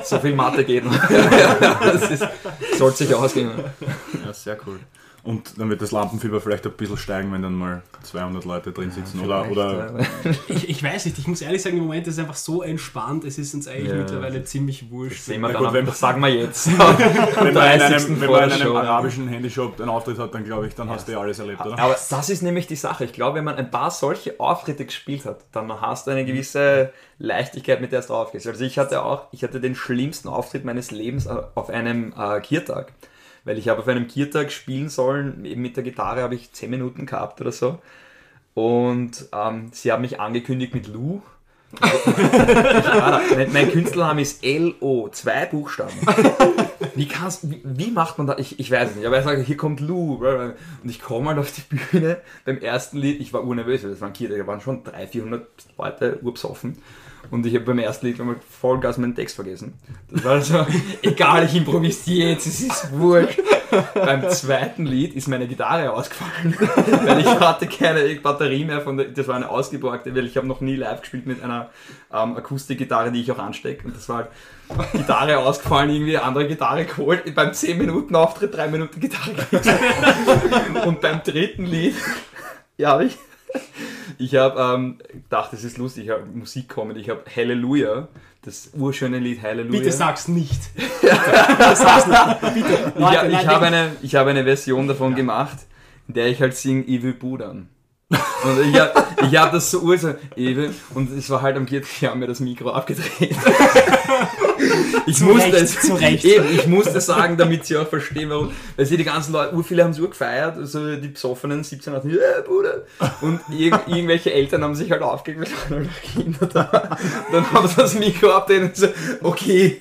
Speaker 3: so viel Mathe geht noch. das ist, sollte sich ausgehen.
Speaker 1: Ja, sehr cool. Und dann wird das Lampenfieber vielleicht ein bisschen steigen, wenn dann mal 200 Leute drin sitzen. oder, oder
Speaker 4: Ich, ich weiß nicht, ich muss ehrlich sagen, im Moment ist es einfach so entspannt, es ist uns eigentlich
Speaker 3: Ja.
Speaker 4: mittlerweile ziemlich wurscht.
Speaker 3: Sehen wir dann,
Speaker 1: gut, wenn-
Speaker 3: das sagen wir jetzt.
Speaker 1: wenn man in
Speaker 3: 30.
Speaker 1: einem, wenn man in einem arabischen Handyshop einen Auftritt hat, dann glaube ich, dann hast du ja alles erlebt, oder?
Speaker 3: Aber das ist nämlich die Sache. Ich glaube, wenn man ein paar solche Auftritte gespielt hat, dann hast du eine gewisse Leichtigkeit, mit der es drauf geht. Also ich hatte auch, ich hatte den schlimmsten Auftritt meines Lebens äh, auf einem äh, Kiertag. Weil ich habe auf einem Kiertag spielen sollen, eben mit der Gitarre habe ich 10 Minuten gehabt oder so. Und ähm, sie haben mich angekündigt mit Lou. mein, mein Künstlername ist L-O, zwei Buchstaben. Wie, kannst, wie, wie macht man das? Ich, ich weiß es nicht. Aber er sagt, hier kommt Lou. Und ich komme halt auf die Bühne beim ersten Lied. Ich war urnervös, weil das waren Kinder, da waren schon 300, 400 Leute urbesoffen. Und ich habe beim ersten Lied mal Vollgas meinen Text vergessen. Das war so, egal, ich improvisiere jetzt, es ist wurscht. beim zweiten Lied ist meine Gitarre ausgefallen, weil ich hatte keine Batterie mehr von der, das war eine ausgeborgte, weil ich habe noch nie live gespielt mit einer ähm, Akustikgitarre, die ich auch anstecke. Und das war halt Gitarre ausgefallen, irgendwie andere Gitarre geholt, beim 10 Minuten Auftritt 3 Minuten Gitarre gespielt. Und beim dritten Lied, ja, habe ich ich habe ähm, gedacht, das ist lustig, ich habe Musikcomedy, ich habe Halleluja, das urschöne Lied Halleluja.
Speaker 4: Bitte sag's nicht. Bitte sag's nicht. Bitte.
Speaker 3: ich
Speaker 4: Leute,
Speaker 3: ich habe eine, ich habe eine Version davon gemacht, in der ich halt singe Evil Budan. Und ich habe ich hab das so Evil, und es war halt am vierten Jahr mir das Mikro abgedreht. Ich
Speaker 4: Zu
Speaker 3: musste
Speaker 4: Recht,
Speaker 3: es,
Speaker 4: zu Recht.
Speaker 3: Eben, ich musste sagen, damit sie auch verstehen, warum. Weil sie die ganzen Leute, ur viele haben es urgefeiert, also die besoffenen 17 hatten, ja, Bruder. Und irg irgendwelche Eltern haben sich halt aufgeregt, weil Kinder da. Dann haben sie das Mikro abgedreht und so, okay.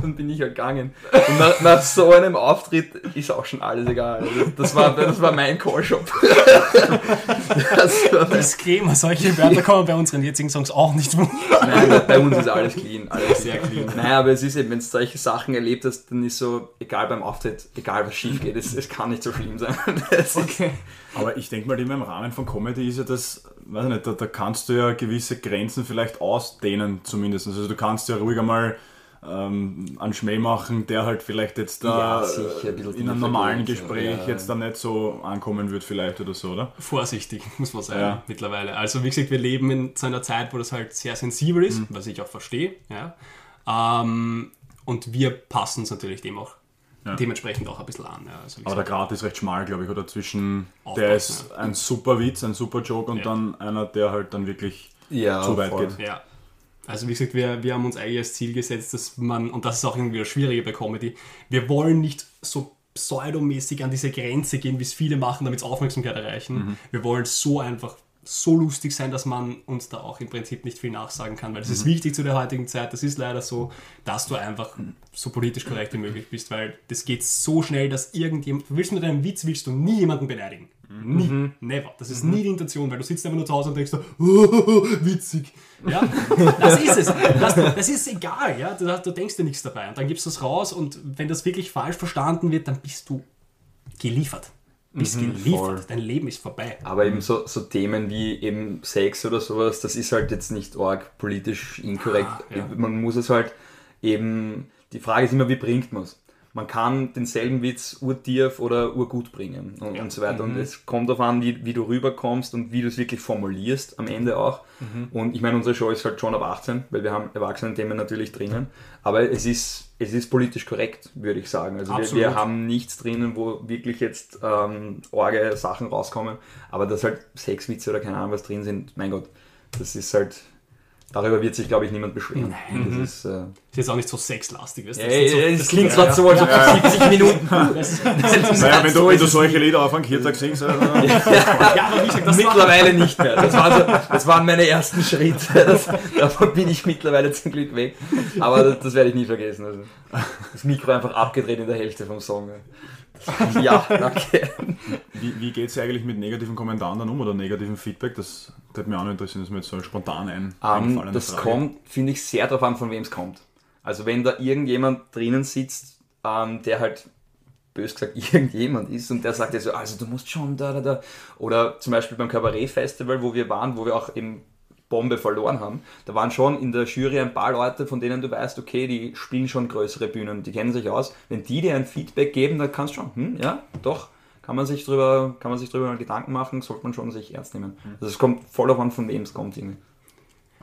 Speaker 3: Dann bin ich halt gegangen. Und nach, nach so einem Auftritt ist auch schon alles egal. Also Das war, das war mein Callshop. Das war mein
Speaker 4: Disclaimer, solche Wörter kommen bei unseren jetzigen Songs auch nicht vor.
Speaker 3: Nein, bei- uns ist alles clean. Alles
Speaker 4: Sehr clean.
Speaker 3: Nein, aber es ist eben, wenn du solche Sachen erlebt hast, dann ist so, egal beim Auftritt, egal was schief geht, es, es kann nicht so schlimm sein.
Speaker 4: Okay.
Speaker 1: Aber ich denke mal, immer im Rahmen von Comedy ist ja das, weiß ich nicht, da, da kannst du ja gewisse Grenzen vielleicht ausdehnen zumindest. Also du kannst ja ruhig einmal ähm, einen Schmäh machen, der halt vielleicht jetzt da
Speaker 3: Ja, sicher, ein
Speaker 1: in einem normalen Gespräch
Speaker 3: ja.
Speaker 1: jetzt dann nicht so ankommen wird vielleicht oder so, oder?
Speaker 4: Vorsichtig, muss man sagen,
Speaker 1: Ja.
Speaker 4: mittlerweile. Also wie gesagt, wir leben in so einer Zeit, wo das halt sehr sensibel ist, was ich auch verstehe. Ja. Ähm, und wir passen uns natürlich dem auch
Speaker 1: Ja.
Speaker 4: dementsprechend auch ein bisschen an. Ja. Also,
Speaker 1: Aber der Grad ist recht schmal, glaube ich, oder zwischen
Speaker 4: Aufpassen,
Speaker 1: der ist ein super Witz, ein super Joke und
Speaker 4: Ja.
Speaker 1: dann einer, der halt dann wirklich
Speaker 3: ja,
Speaker 1: zu weit
Speaker 3: voll.
Speaker 1: geht.
Speaker 4: ja. Also wie gesagt, wir, wir haben uns eigentlich als Ziel gesetzt, dass man, und das ist auch irgendwie das Schwierige bei Comedy, wir wollen nicht so pseudomäßig an diese Grenze gehen, wie es viele machen, damit sie Aufmerksamkeit erreichen. Wir wollen so einfach so lustig sein, dass man uns da auch im Prinzip nicht viel nachsagen kann, weil das ist wichtig zu der heutigen Zeit. Das ist leider so, dass du einfach so politisch korrekt wie möglich bist, weil das geht so schnell, dass irgendjemand, du willst mit deinem Witz, willst du nie jemanden beleidigen. Nie. Never. Das ist nie die Intention, weil du sitzt einfach nur zu Hause und denkst, so, oh, witzig. Ja, das ist es. Das, das ist egal, ja. Du, du denkst dir nichts dabei. Und dann gibst du es raus und wenn das wirklich falsch verstanden wird, dann bist du geliefert. Bist geliefert.
Speaker 3: voll.
Speaker 4: Dein Leben ist vorbei.
Speaker 3: Aber eben so, so Themen wie eben Sex oder sowas, das ist halt jetzt nicht arg politisch inkorrekt.
Speaker 4: Ah, ja.
Speaker 3: Man muss es halt eben, die Frage ist immer, wie bringt man es? Man kann denselben Witz urtief oder urgut bringen und, und so weiter.
Speaker 2: Mhm.
Speaker 3: Und es kommt darauf an, wie, wie du rüberkommst und wie du es wirklich formulierst am Ende auch.
Speaker 2: Mhm.
Speaker 3: Und ich meine, unsere Show ist halt schon ab 18, weil wir haben Erwachsenen-Themen natürlich drinnen. Aber es ist, es ist politisch korrekt, würde ich sagen. Also wir, wir haben nichts drinnen, wo wirklich jetzt ähm, orge Sachen rauskommen. Aber dass halt Sexwitze oder keine Ahnung was drin sind, mein Gott, das ist halt... Darüber wird sich, glaube ich, niemand beschweren. Das ist... Äh,
Speaker 4: Ist jetzt auch nicht so sexlastig. Weißt du?
Speaker 3: Ey,
Speaker 4: so,
Speaker 3: ey, das klingt
Speaker 4: ja,
Speaker 3: gerade so, als ob
Speaker 4: ja,
Speaker 3: es 70 Minuten.
Speaker 4: Das ist,
Speaker 1: Naja, wenn,
Speaker 3: so
Speaker 1: du, wenn du solche Lieder auf einen Kirtag singst, dann-
Speaker 4: ja, aber wie gesagt, das war,
Speaker 3: Mittlerweile nicht mehr. Das, war so, das waren meine ersten Schritte. Das, davon bin ich mittlerweile zum Glück weg. Aber das, das werde ich nie vergessen. Also, das Mikro einfach abgedreht in der Hälfte vom Song. Das, ja, danke.
Speaker 1: wie, wie geht es eigentlich mit negativen Kommentaren dann um oder negativen Feedback? Das würde mich auch noch interessieren, das ist mir jetzt so spontan ein,
Speaker 3: Ähm,
Speaker 1: eingefallene
Speaker 3: das
Speaker 1: Frage.
Speaker 3: kommt, finde ich, sehr darauf an, von wem es kommt. Also wenn da irgendjemand drinnen sitzt, ähm, der halt bös gesagt irgendjemand ist und der sagt ja so, also du musst schon da, da, da. Oder zum Beispiel beim Kabarett-Festival, wo wir waren, wo wir auch eben Bombe verloren haben, da waren schon in der Jury ein paar Leute, von denen du weißt, okay, die spielen schon größere Bühnen, die kennen sich aus. Wenn die dir ein Feedback geben, dann kannst du schon, hm, ja, doch, kann man sich drüber, kann man sich drüber Gedanken machen, sollte man schon sich ernst nehmen. Also es kommt voll davon, von wem es kommt irgendwie.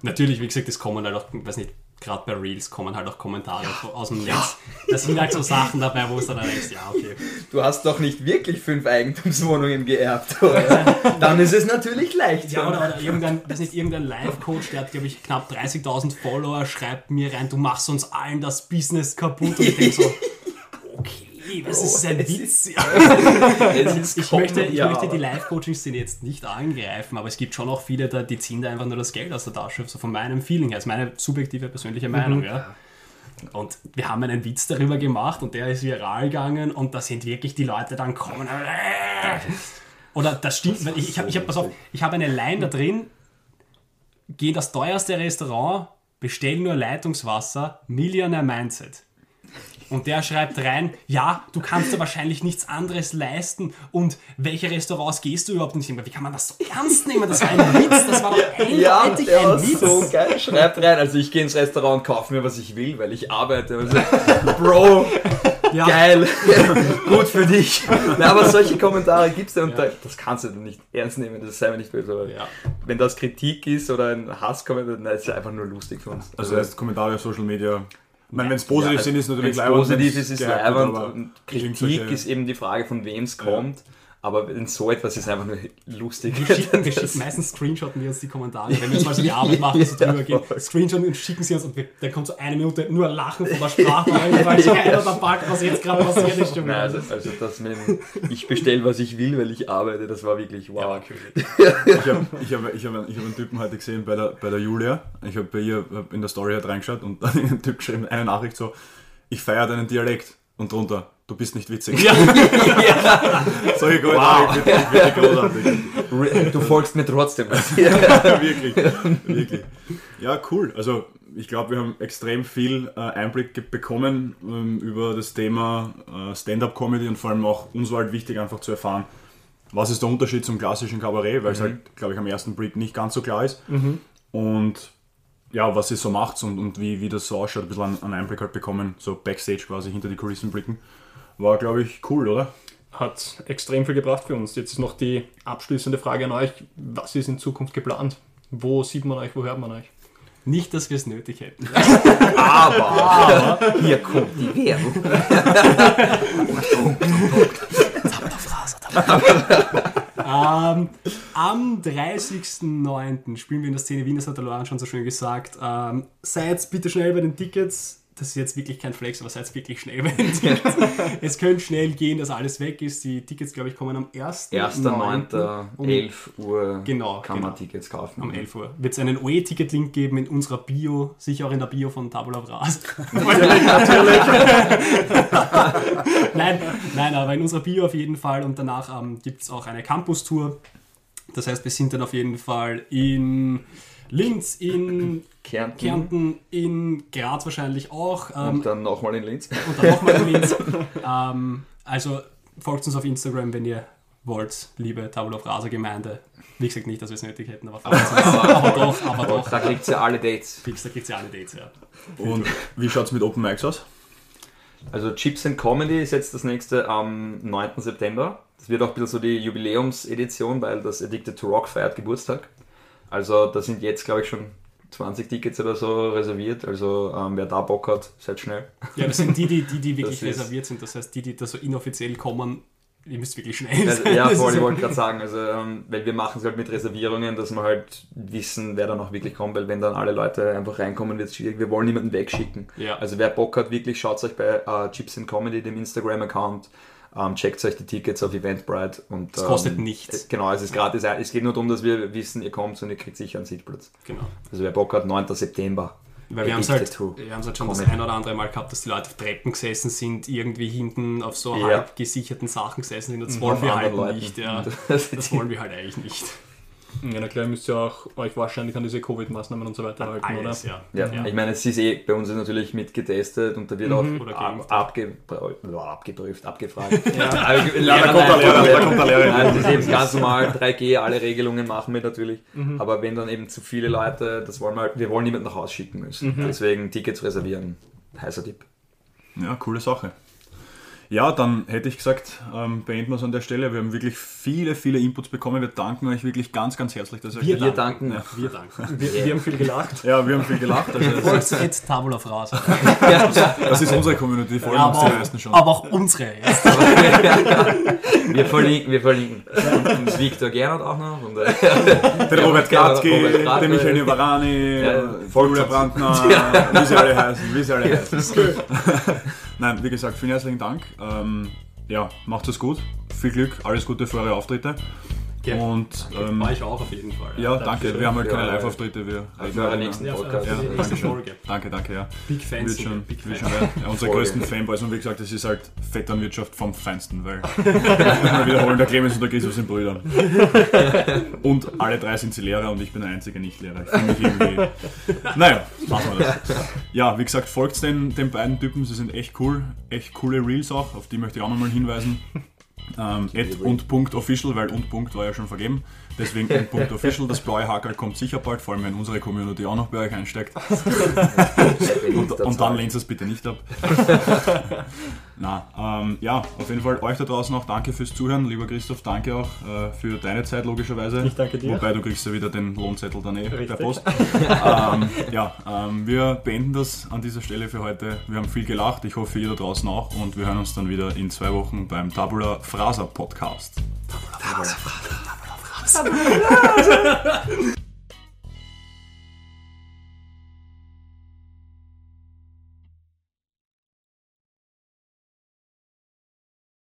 Speaker 4: natürlich, wie gesagt, es kommen halt auch, weiß nicht, gerade bei Reels kommen halt auch Kommentare aus dem Netz. Da sind halt so Sachen dabei, wo es dann denkst, ja, okay.
Speaker 3: Du hast doch nicht wirklich fünf Eigentumswohnungen geerbt, oder? Dann ist es natürlich leicht.
Speaker 4: Ja, oder, oder irgendein, weiß nicht, irgendein Live-Coach, der hat, glaube ich, knapp 30.000 Follower, schreibt mir rein, du machst uns allen das Business kaputt. Und ich denke so, was ist ein
Speaker 3: es
Speaker 4: Witz?
Speaker 3: Ist
Speaker 4: Ich möchte, ich
Speaker 3: ja,
Speaker 4: möchte die Live-Coaching-Szene jetzt nicht angreifen, aber es gibt schon auch viele, da, die ziehen da einfach nur das Geld aus der Tasche, so von meinem Feeling her. Das ist meine subjektive persönliche Meinung, ja. Und wir haben einen Witz darüber gemacht und der ist viral gegangen und da sind wirklich die Leute dann kommen. Oder das stimmt, weil ich, ich habe, ich hab, pass auf, ich habe eine Line da drin, geh in das teuerste Restaurant, bestell nur Leitungswasser, Millionaire Mindset. Und der schreibt rein, ja, du kannst dir wahrscheinlich nichts anderes leisten und welche Restaurants gehst du überhaupt nicht hin? Wie kann man das so ernst nehmen? Das war ein Witz, das war doch
Speaker 3: Ja,
Speaker 4: eindeutig
Speaker 3: der war
Speaker 4: ein Witz.
Speaker 3: so geil. Schreibt rein. Also ich gehe ins Restaurant und kaufe mir, was ich will, weil ich arbeite. Also, Bro,
Speaker 4: Ja.
Speaker 3: geil. Gut für dich. Na, aber solche Kommentare gibt es ja und da, das kannst du nicht ernst nehmen. Das sei mir nicht böse.
Speaker 4: Ja.
Speaker 3: Wenn das Kritik ist oder ein Hasskommentar, dann ist es einfach nur lustig für uns.
Speaker 1: Also heißt Kommentare auf Social Media. Ich meine, wenn es positiv
Speaker 3: Ja,
Speaker 1: sind, ist natürlich leibend,
Speaker 3: positiv ist, ist leibend und
Speaker 1: Kritik
Speaker 3: Kritik ist eben die Frage, von wem es kommt. Aber wenn so etwas ist einfach nur lustig.
Speaker 4: Wir schicken, wir schicken, meistens screenshotten wir uns die Kommentare, wenn wir mal so die Arbeit machen, so drüber gehen, screenshotten und schicken sie uns und wir, dann kommt so eine Minute nur Lachen von der Sprache, weil sich keiner da packt, was jetzt gerade passiert ist. Schon
Speaker 3: Nein, also, also das mit dem, ich bestelle, was ich will, weil ich arbeite, das war wirklich wow.
Speaker 1: Ich habe ich hab, ich hab, ich hab einen Typen heute gesehen bei der, bei der Julia. Ich habe bei ihr hab in der Story halt reingeschaut und dann hat ein Typ geschrieben, eine Nachricht so, ich feiere deinen Dialekt. Und drunter, du bist nicht witzig.
Speaker 4: Ja.
Speaker 1: Solche
Speaker 3: Wow.
Speaker 1: Kommentare, wirklich, wirklich großartig.
Speaker 3: Du folgst mir trotzdem.
Speaker 1: wirklich, wirklich. Ja, cool. Also ich glaube, wir haben extrem viel äh, Einblick bekommen ähm, über das Thema äh, Stand-up-Comedy und vor allem auch uns war halt wichtig, einfach zu erfahren, was ist der Unterschied zum klassischen Kabarett, weil es halt, glaube ich, am ersten Blick nicht ganz so klar ist. Und ja, was es so macht und, und wie, wie das so ausschaut, ein bisschen einen einen Einblick halt bekommen, so Backstage quasi hinter die Kulissen blicken. War, glaube ich, cool, oder?
Speaker 2: Hat extrem viel gebracht für uns. Jetzt ist noch die abschließende Frage an euch. Was ist in Zukunft geplant? Wo sieht man euch? Wo hört man euch?
Speaker 4: Nicht, dass wir es nötig hätten.
Speaker 3: Aber hier kommt die Werbung.
Speaker 4: ähm, am 30.09. spielen wir in der Szene Wien, das hat der Loran schon so schön gesagt. Ähm, seid bitte schnell bei den Tickets. Das ist jetzt wirklich kein Flex, aber seid wirklich schnell Tickets. es könnte schnell gehen, dass alles weg ist. Die Tickets, glaube ich, kommen am 1.9.
Speaker 3: 1.9.
Speaker 4: um
Speaker 3: 11 Uhr
Speaker 4: Genau,
Speaker 3: kann man
Speaker 4: genau.
Speaker 3: Tickets kaufen.
Speaker 4: Um 11 Uhr. Wird es einen OE-Ticket-Link geben in unserer Bio, sicher auch in der Bio von Tabula Bras. nein, nein, aber in unserer Bio auf jeden Fall und danach ähm, gibt es auch eine Campus-Tour. Das heißt, wir sind dann auf jeden Fall in Linz, in
Speaker 3: Kärnten.
Speaker 4: Kärnten, in Graz wahrscheinlich auch ähm,
Speaker 3: Und dann nochmal in Linz.
Speaker 4: und dann nochmal in Linz. ähm, also folgt uns auf Instagram, wenn ihr wollt, liebe Tabula Rasa Gemeinde. Wie gesagt, nicht, dass wir es nötig hätten, aber, uns. aber doch, aber doch.
Speaker 3: Da kriegt ihr alle Dates.
Speaker 4: Fix, da kriegt ihr alle Dates, ja.
Speaker 1: Und wie schaut es mit Open Mics aus?
Speaker 3: Also Chips and Comedy ist jetzt das nächste am 9. September. Das wird auch ein bisschen so die Jubiläumsedition, weil das Addicted to Rock feiert Geburtstag. Also da sind jetzt, glaube ich, schon 20 Tickets oder so reserviert. Also ähm, wer da Bock hat, seid schnell.
Speaker 4: Ja, das sind die, die, die, die wirklich
Speaker 3: Das
Speaker 4: reserviert sind. Das heißt, die, die da so inoffiziell kommen, ihr müsst wirklich schnell
Speaker 3: Also,
Speaker 4: sein.
Speaker 3: ja, voll, ich wollte gerade sagen, also ähm, weil wir machen es halt mit Reservierungen, dass wir halt wissen, wer dann auch wirklich kommt, weil wenn dann alle Leute einfach reinkommen, wird es schwierig. Wir wollen niemanden wegschicken.
Speaker 4: Ja.
Speaker 3: Also wer Bock hat, wirklich schaut euch bei äh, Chips in Comedy, dem Instagram-Account, ähm, checkt euch die Tickets auf Eventbrite und
Speaker 4: Es kostet
Speaker 3: ähm,
Speaker 4: nichts.
Speaker 3: äh, Genau, es ist gratis. Es geht nur darum, dass wir wissen, ihr kommt und ihr kriegt sicher einen Sitzplatz.
Speaker 4: Genau.
Speaker 3: Also wer Bock hat, 9. September.
Speaker 4: Weil wir haben es halt, wir halt schon das
Speaker 3: Comedy.
Speaker 4: ein oder andere Mal gehabt, dass die Leute auf Treppen gesessen sind, irgendwie hinten auf so
Speaker 3: Ja.
Speaker 4: halb gesicherten Sachen gesessen sind. Das
Speaker 3: Mhm.
Speaker 4: wollen wir halt
Speaker 3: Leuten.
Speaker 4: nicht. Ja.
Speaker 3: Das-
Speaker 4: Das wollen wir halt eigentlich nicht.
Speaker 2: Ja, na klar, ihr müsst ja auch euch wahrscheinlich an diese Covid-Maßnahmen und so weiter halten,
Speaker 4: Alles,
Speaker 2: oder?
Speaker 4: ja.
Speaker 3: Ja, ich meine, es ist eh, bei uns ist natürlich mit getestet und da wird auch
Speaker 4: Oder
Speaker 3: ab, abge, ja, abgeprüft, abgefragt. Ja,
Speaker 1: da kommt der Lehrer, da kommt der Lehrer.
Speaker 3: Nein, das ist eben ganz normal, 3G, alle Regelungen machen wir natürlich. Aber wenn dann eben zu viele Leute, das wollen wir, halt- wir wollen niemanden nach Hause schicken müssen. Deswegen Tickets reservieren, heißer Tipp.
Speaker 1: Ja, coole Sache. Ja, dann hätte ich gesagt, ähm, beenden wir es an der Stelle. Wir haben wirklich viele, viele Inputs bekommen. Wir danken euch wirklich ganz, ganz herzlich, dass ihr
Speaker 4: Wir
Speaker 3: Wir danken.
Speaker 1: Ja.
Speaker 4: Wir danken.
Speaker 2: Wir, wir haben viel gelacht.
Speaker 1: Ja, wir haben viel gelacht. Also
Speaker 4: jetzt Tabula Frasa.
Speaker 1: das ist unsere Community, folgen
Speaker 4: Ja,
Speaker 1: uns
Speaker 4: aber,
Speaker 1: die
Speaker 4: auch,
Speaker 1: meisten schon.
Speaker 4: aber auch unsere. Jetzt.
Speaker 3: Wir verlinken, wir verlinken. Und das Victor Gernot auch noch. Und, äh,
Speaker 1: Den Robert
Speaker 3: Ja,
Speaker 1: Glatke,
Speaker 3: Robert Glatke.
Speaker 1: den Michael Nivarani,
Speaker 3: Ja,
Speaker 1: Julia. Brandner, wie sie alle heißen, wie sie alle heißen. Nein, wie gesagt, vielen herzlichen Dank. Ähm, ja, macht es gut. Viel Glück, alles Gute für eure Auftritte.
Speaker 4: Ja.
Speaker 1: Und ähm,
Speaker 4: War ich auch auf jeden Fall.
Speaker 1: ja, danke. Wir haben halt keine
Speaker 3: Ja,
Speaker 1: Live-Auftritte. Wir reden
Speaker 3: für eure
Speaker 1: halt
Speaker 3: nächsten Podcast.
Speaker 1: Ja,
Speaker 4: nächste
Speaker 1: danke.
Speaker 4: Folge.
Speaker 1: Danke, danke, ja.
Speaker 4: Big Fans.
Speaker 1: Wird schon,
Speaker 4: wir, Big
Speaker 1: wird
Speaker 4: Fans.
Speaker 1: schon. Ja, unsere größten Fanboys und wie gesagt, das ist halt Vetternwirtschaft vom Feinsten, weil mal wiederholen, der Clemens und der Christoph sind Brüder. Und alle drei sind sie Lehrer und ich bin der einzige Nicht-Lehrer. Ich mich irgendwie. Naja, machen wir das. Ja, wie gesagt, folgt den, den beiden Typen, sie sind echt cool, echt coole Reels auch, auf die möchte ich auch nochmal hinweisen. Ähm, at und Punkt official, weil und Punkt war ja schon vergeben. Deswegen und Punkt official. Das blaue Hakel kommt sicher bald, vor allem wenn unsere Community auch noch bei euch einsteigt. Und, und dann lehnt es bitte nicht ab. Na, ähm, ja, auf jeden Fall euch da draußen auch danke fürs Zuhören. Lieber Christoph, danke auch äh, für deine Zeit logischerweise.
Speaker 2: Ich danke dir.
Speaker 1: Wobei du kriegst ja wieder den Lohnzettel dann eh per. Post. ähm, ja, ähm, wir beenden das an dieser Stelle für heute. Wir haben viel gelacht, ich hoffe ihr da draußen auch und wir hören uns dann wieder in zwei Wochen beim Tabula Frasa Podcast.
Speaker 4: Tabula Frasa.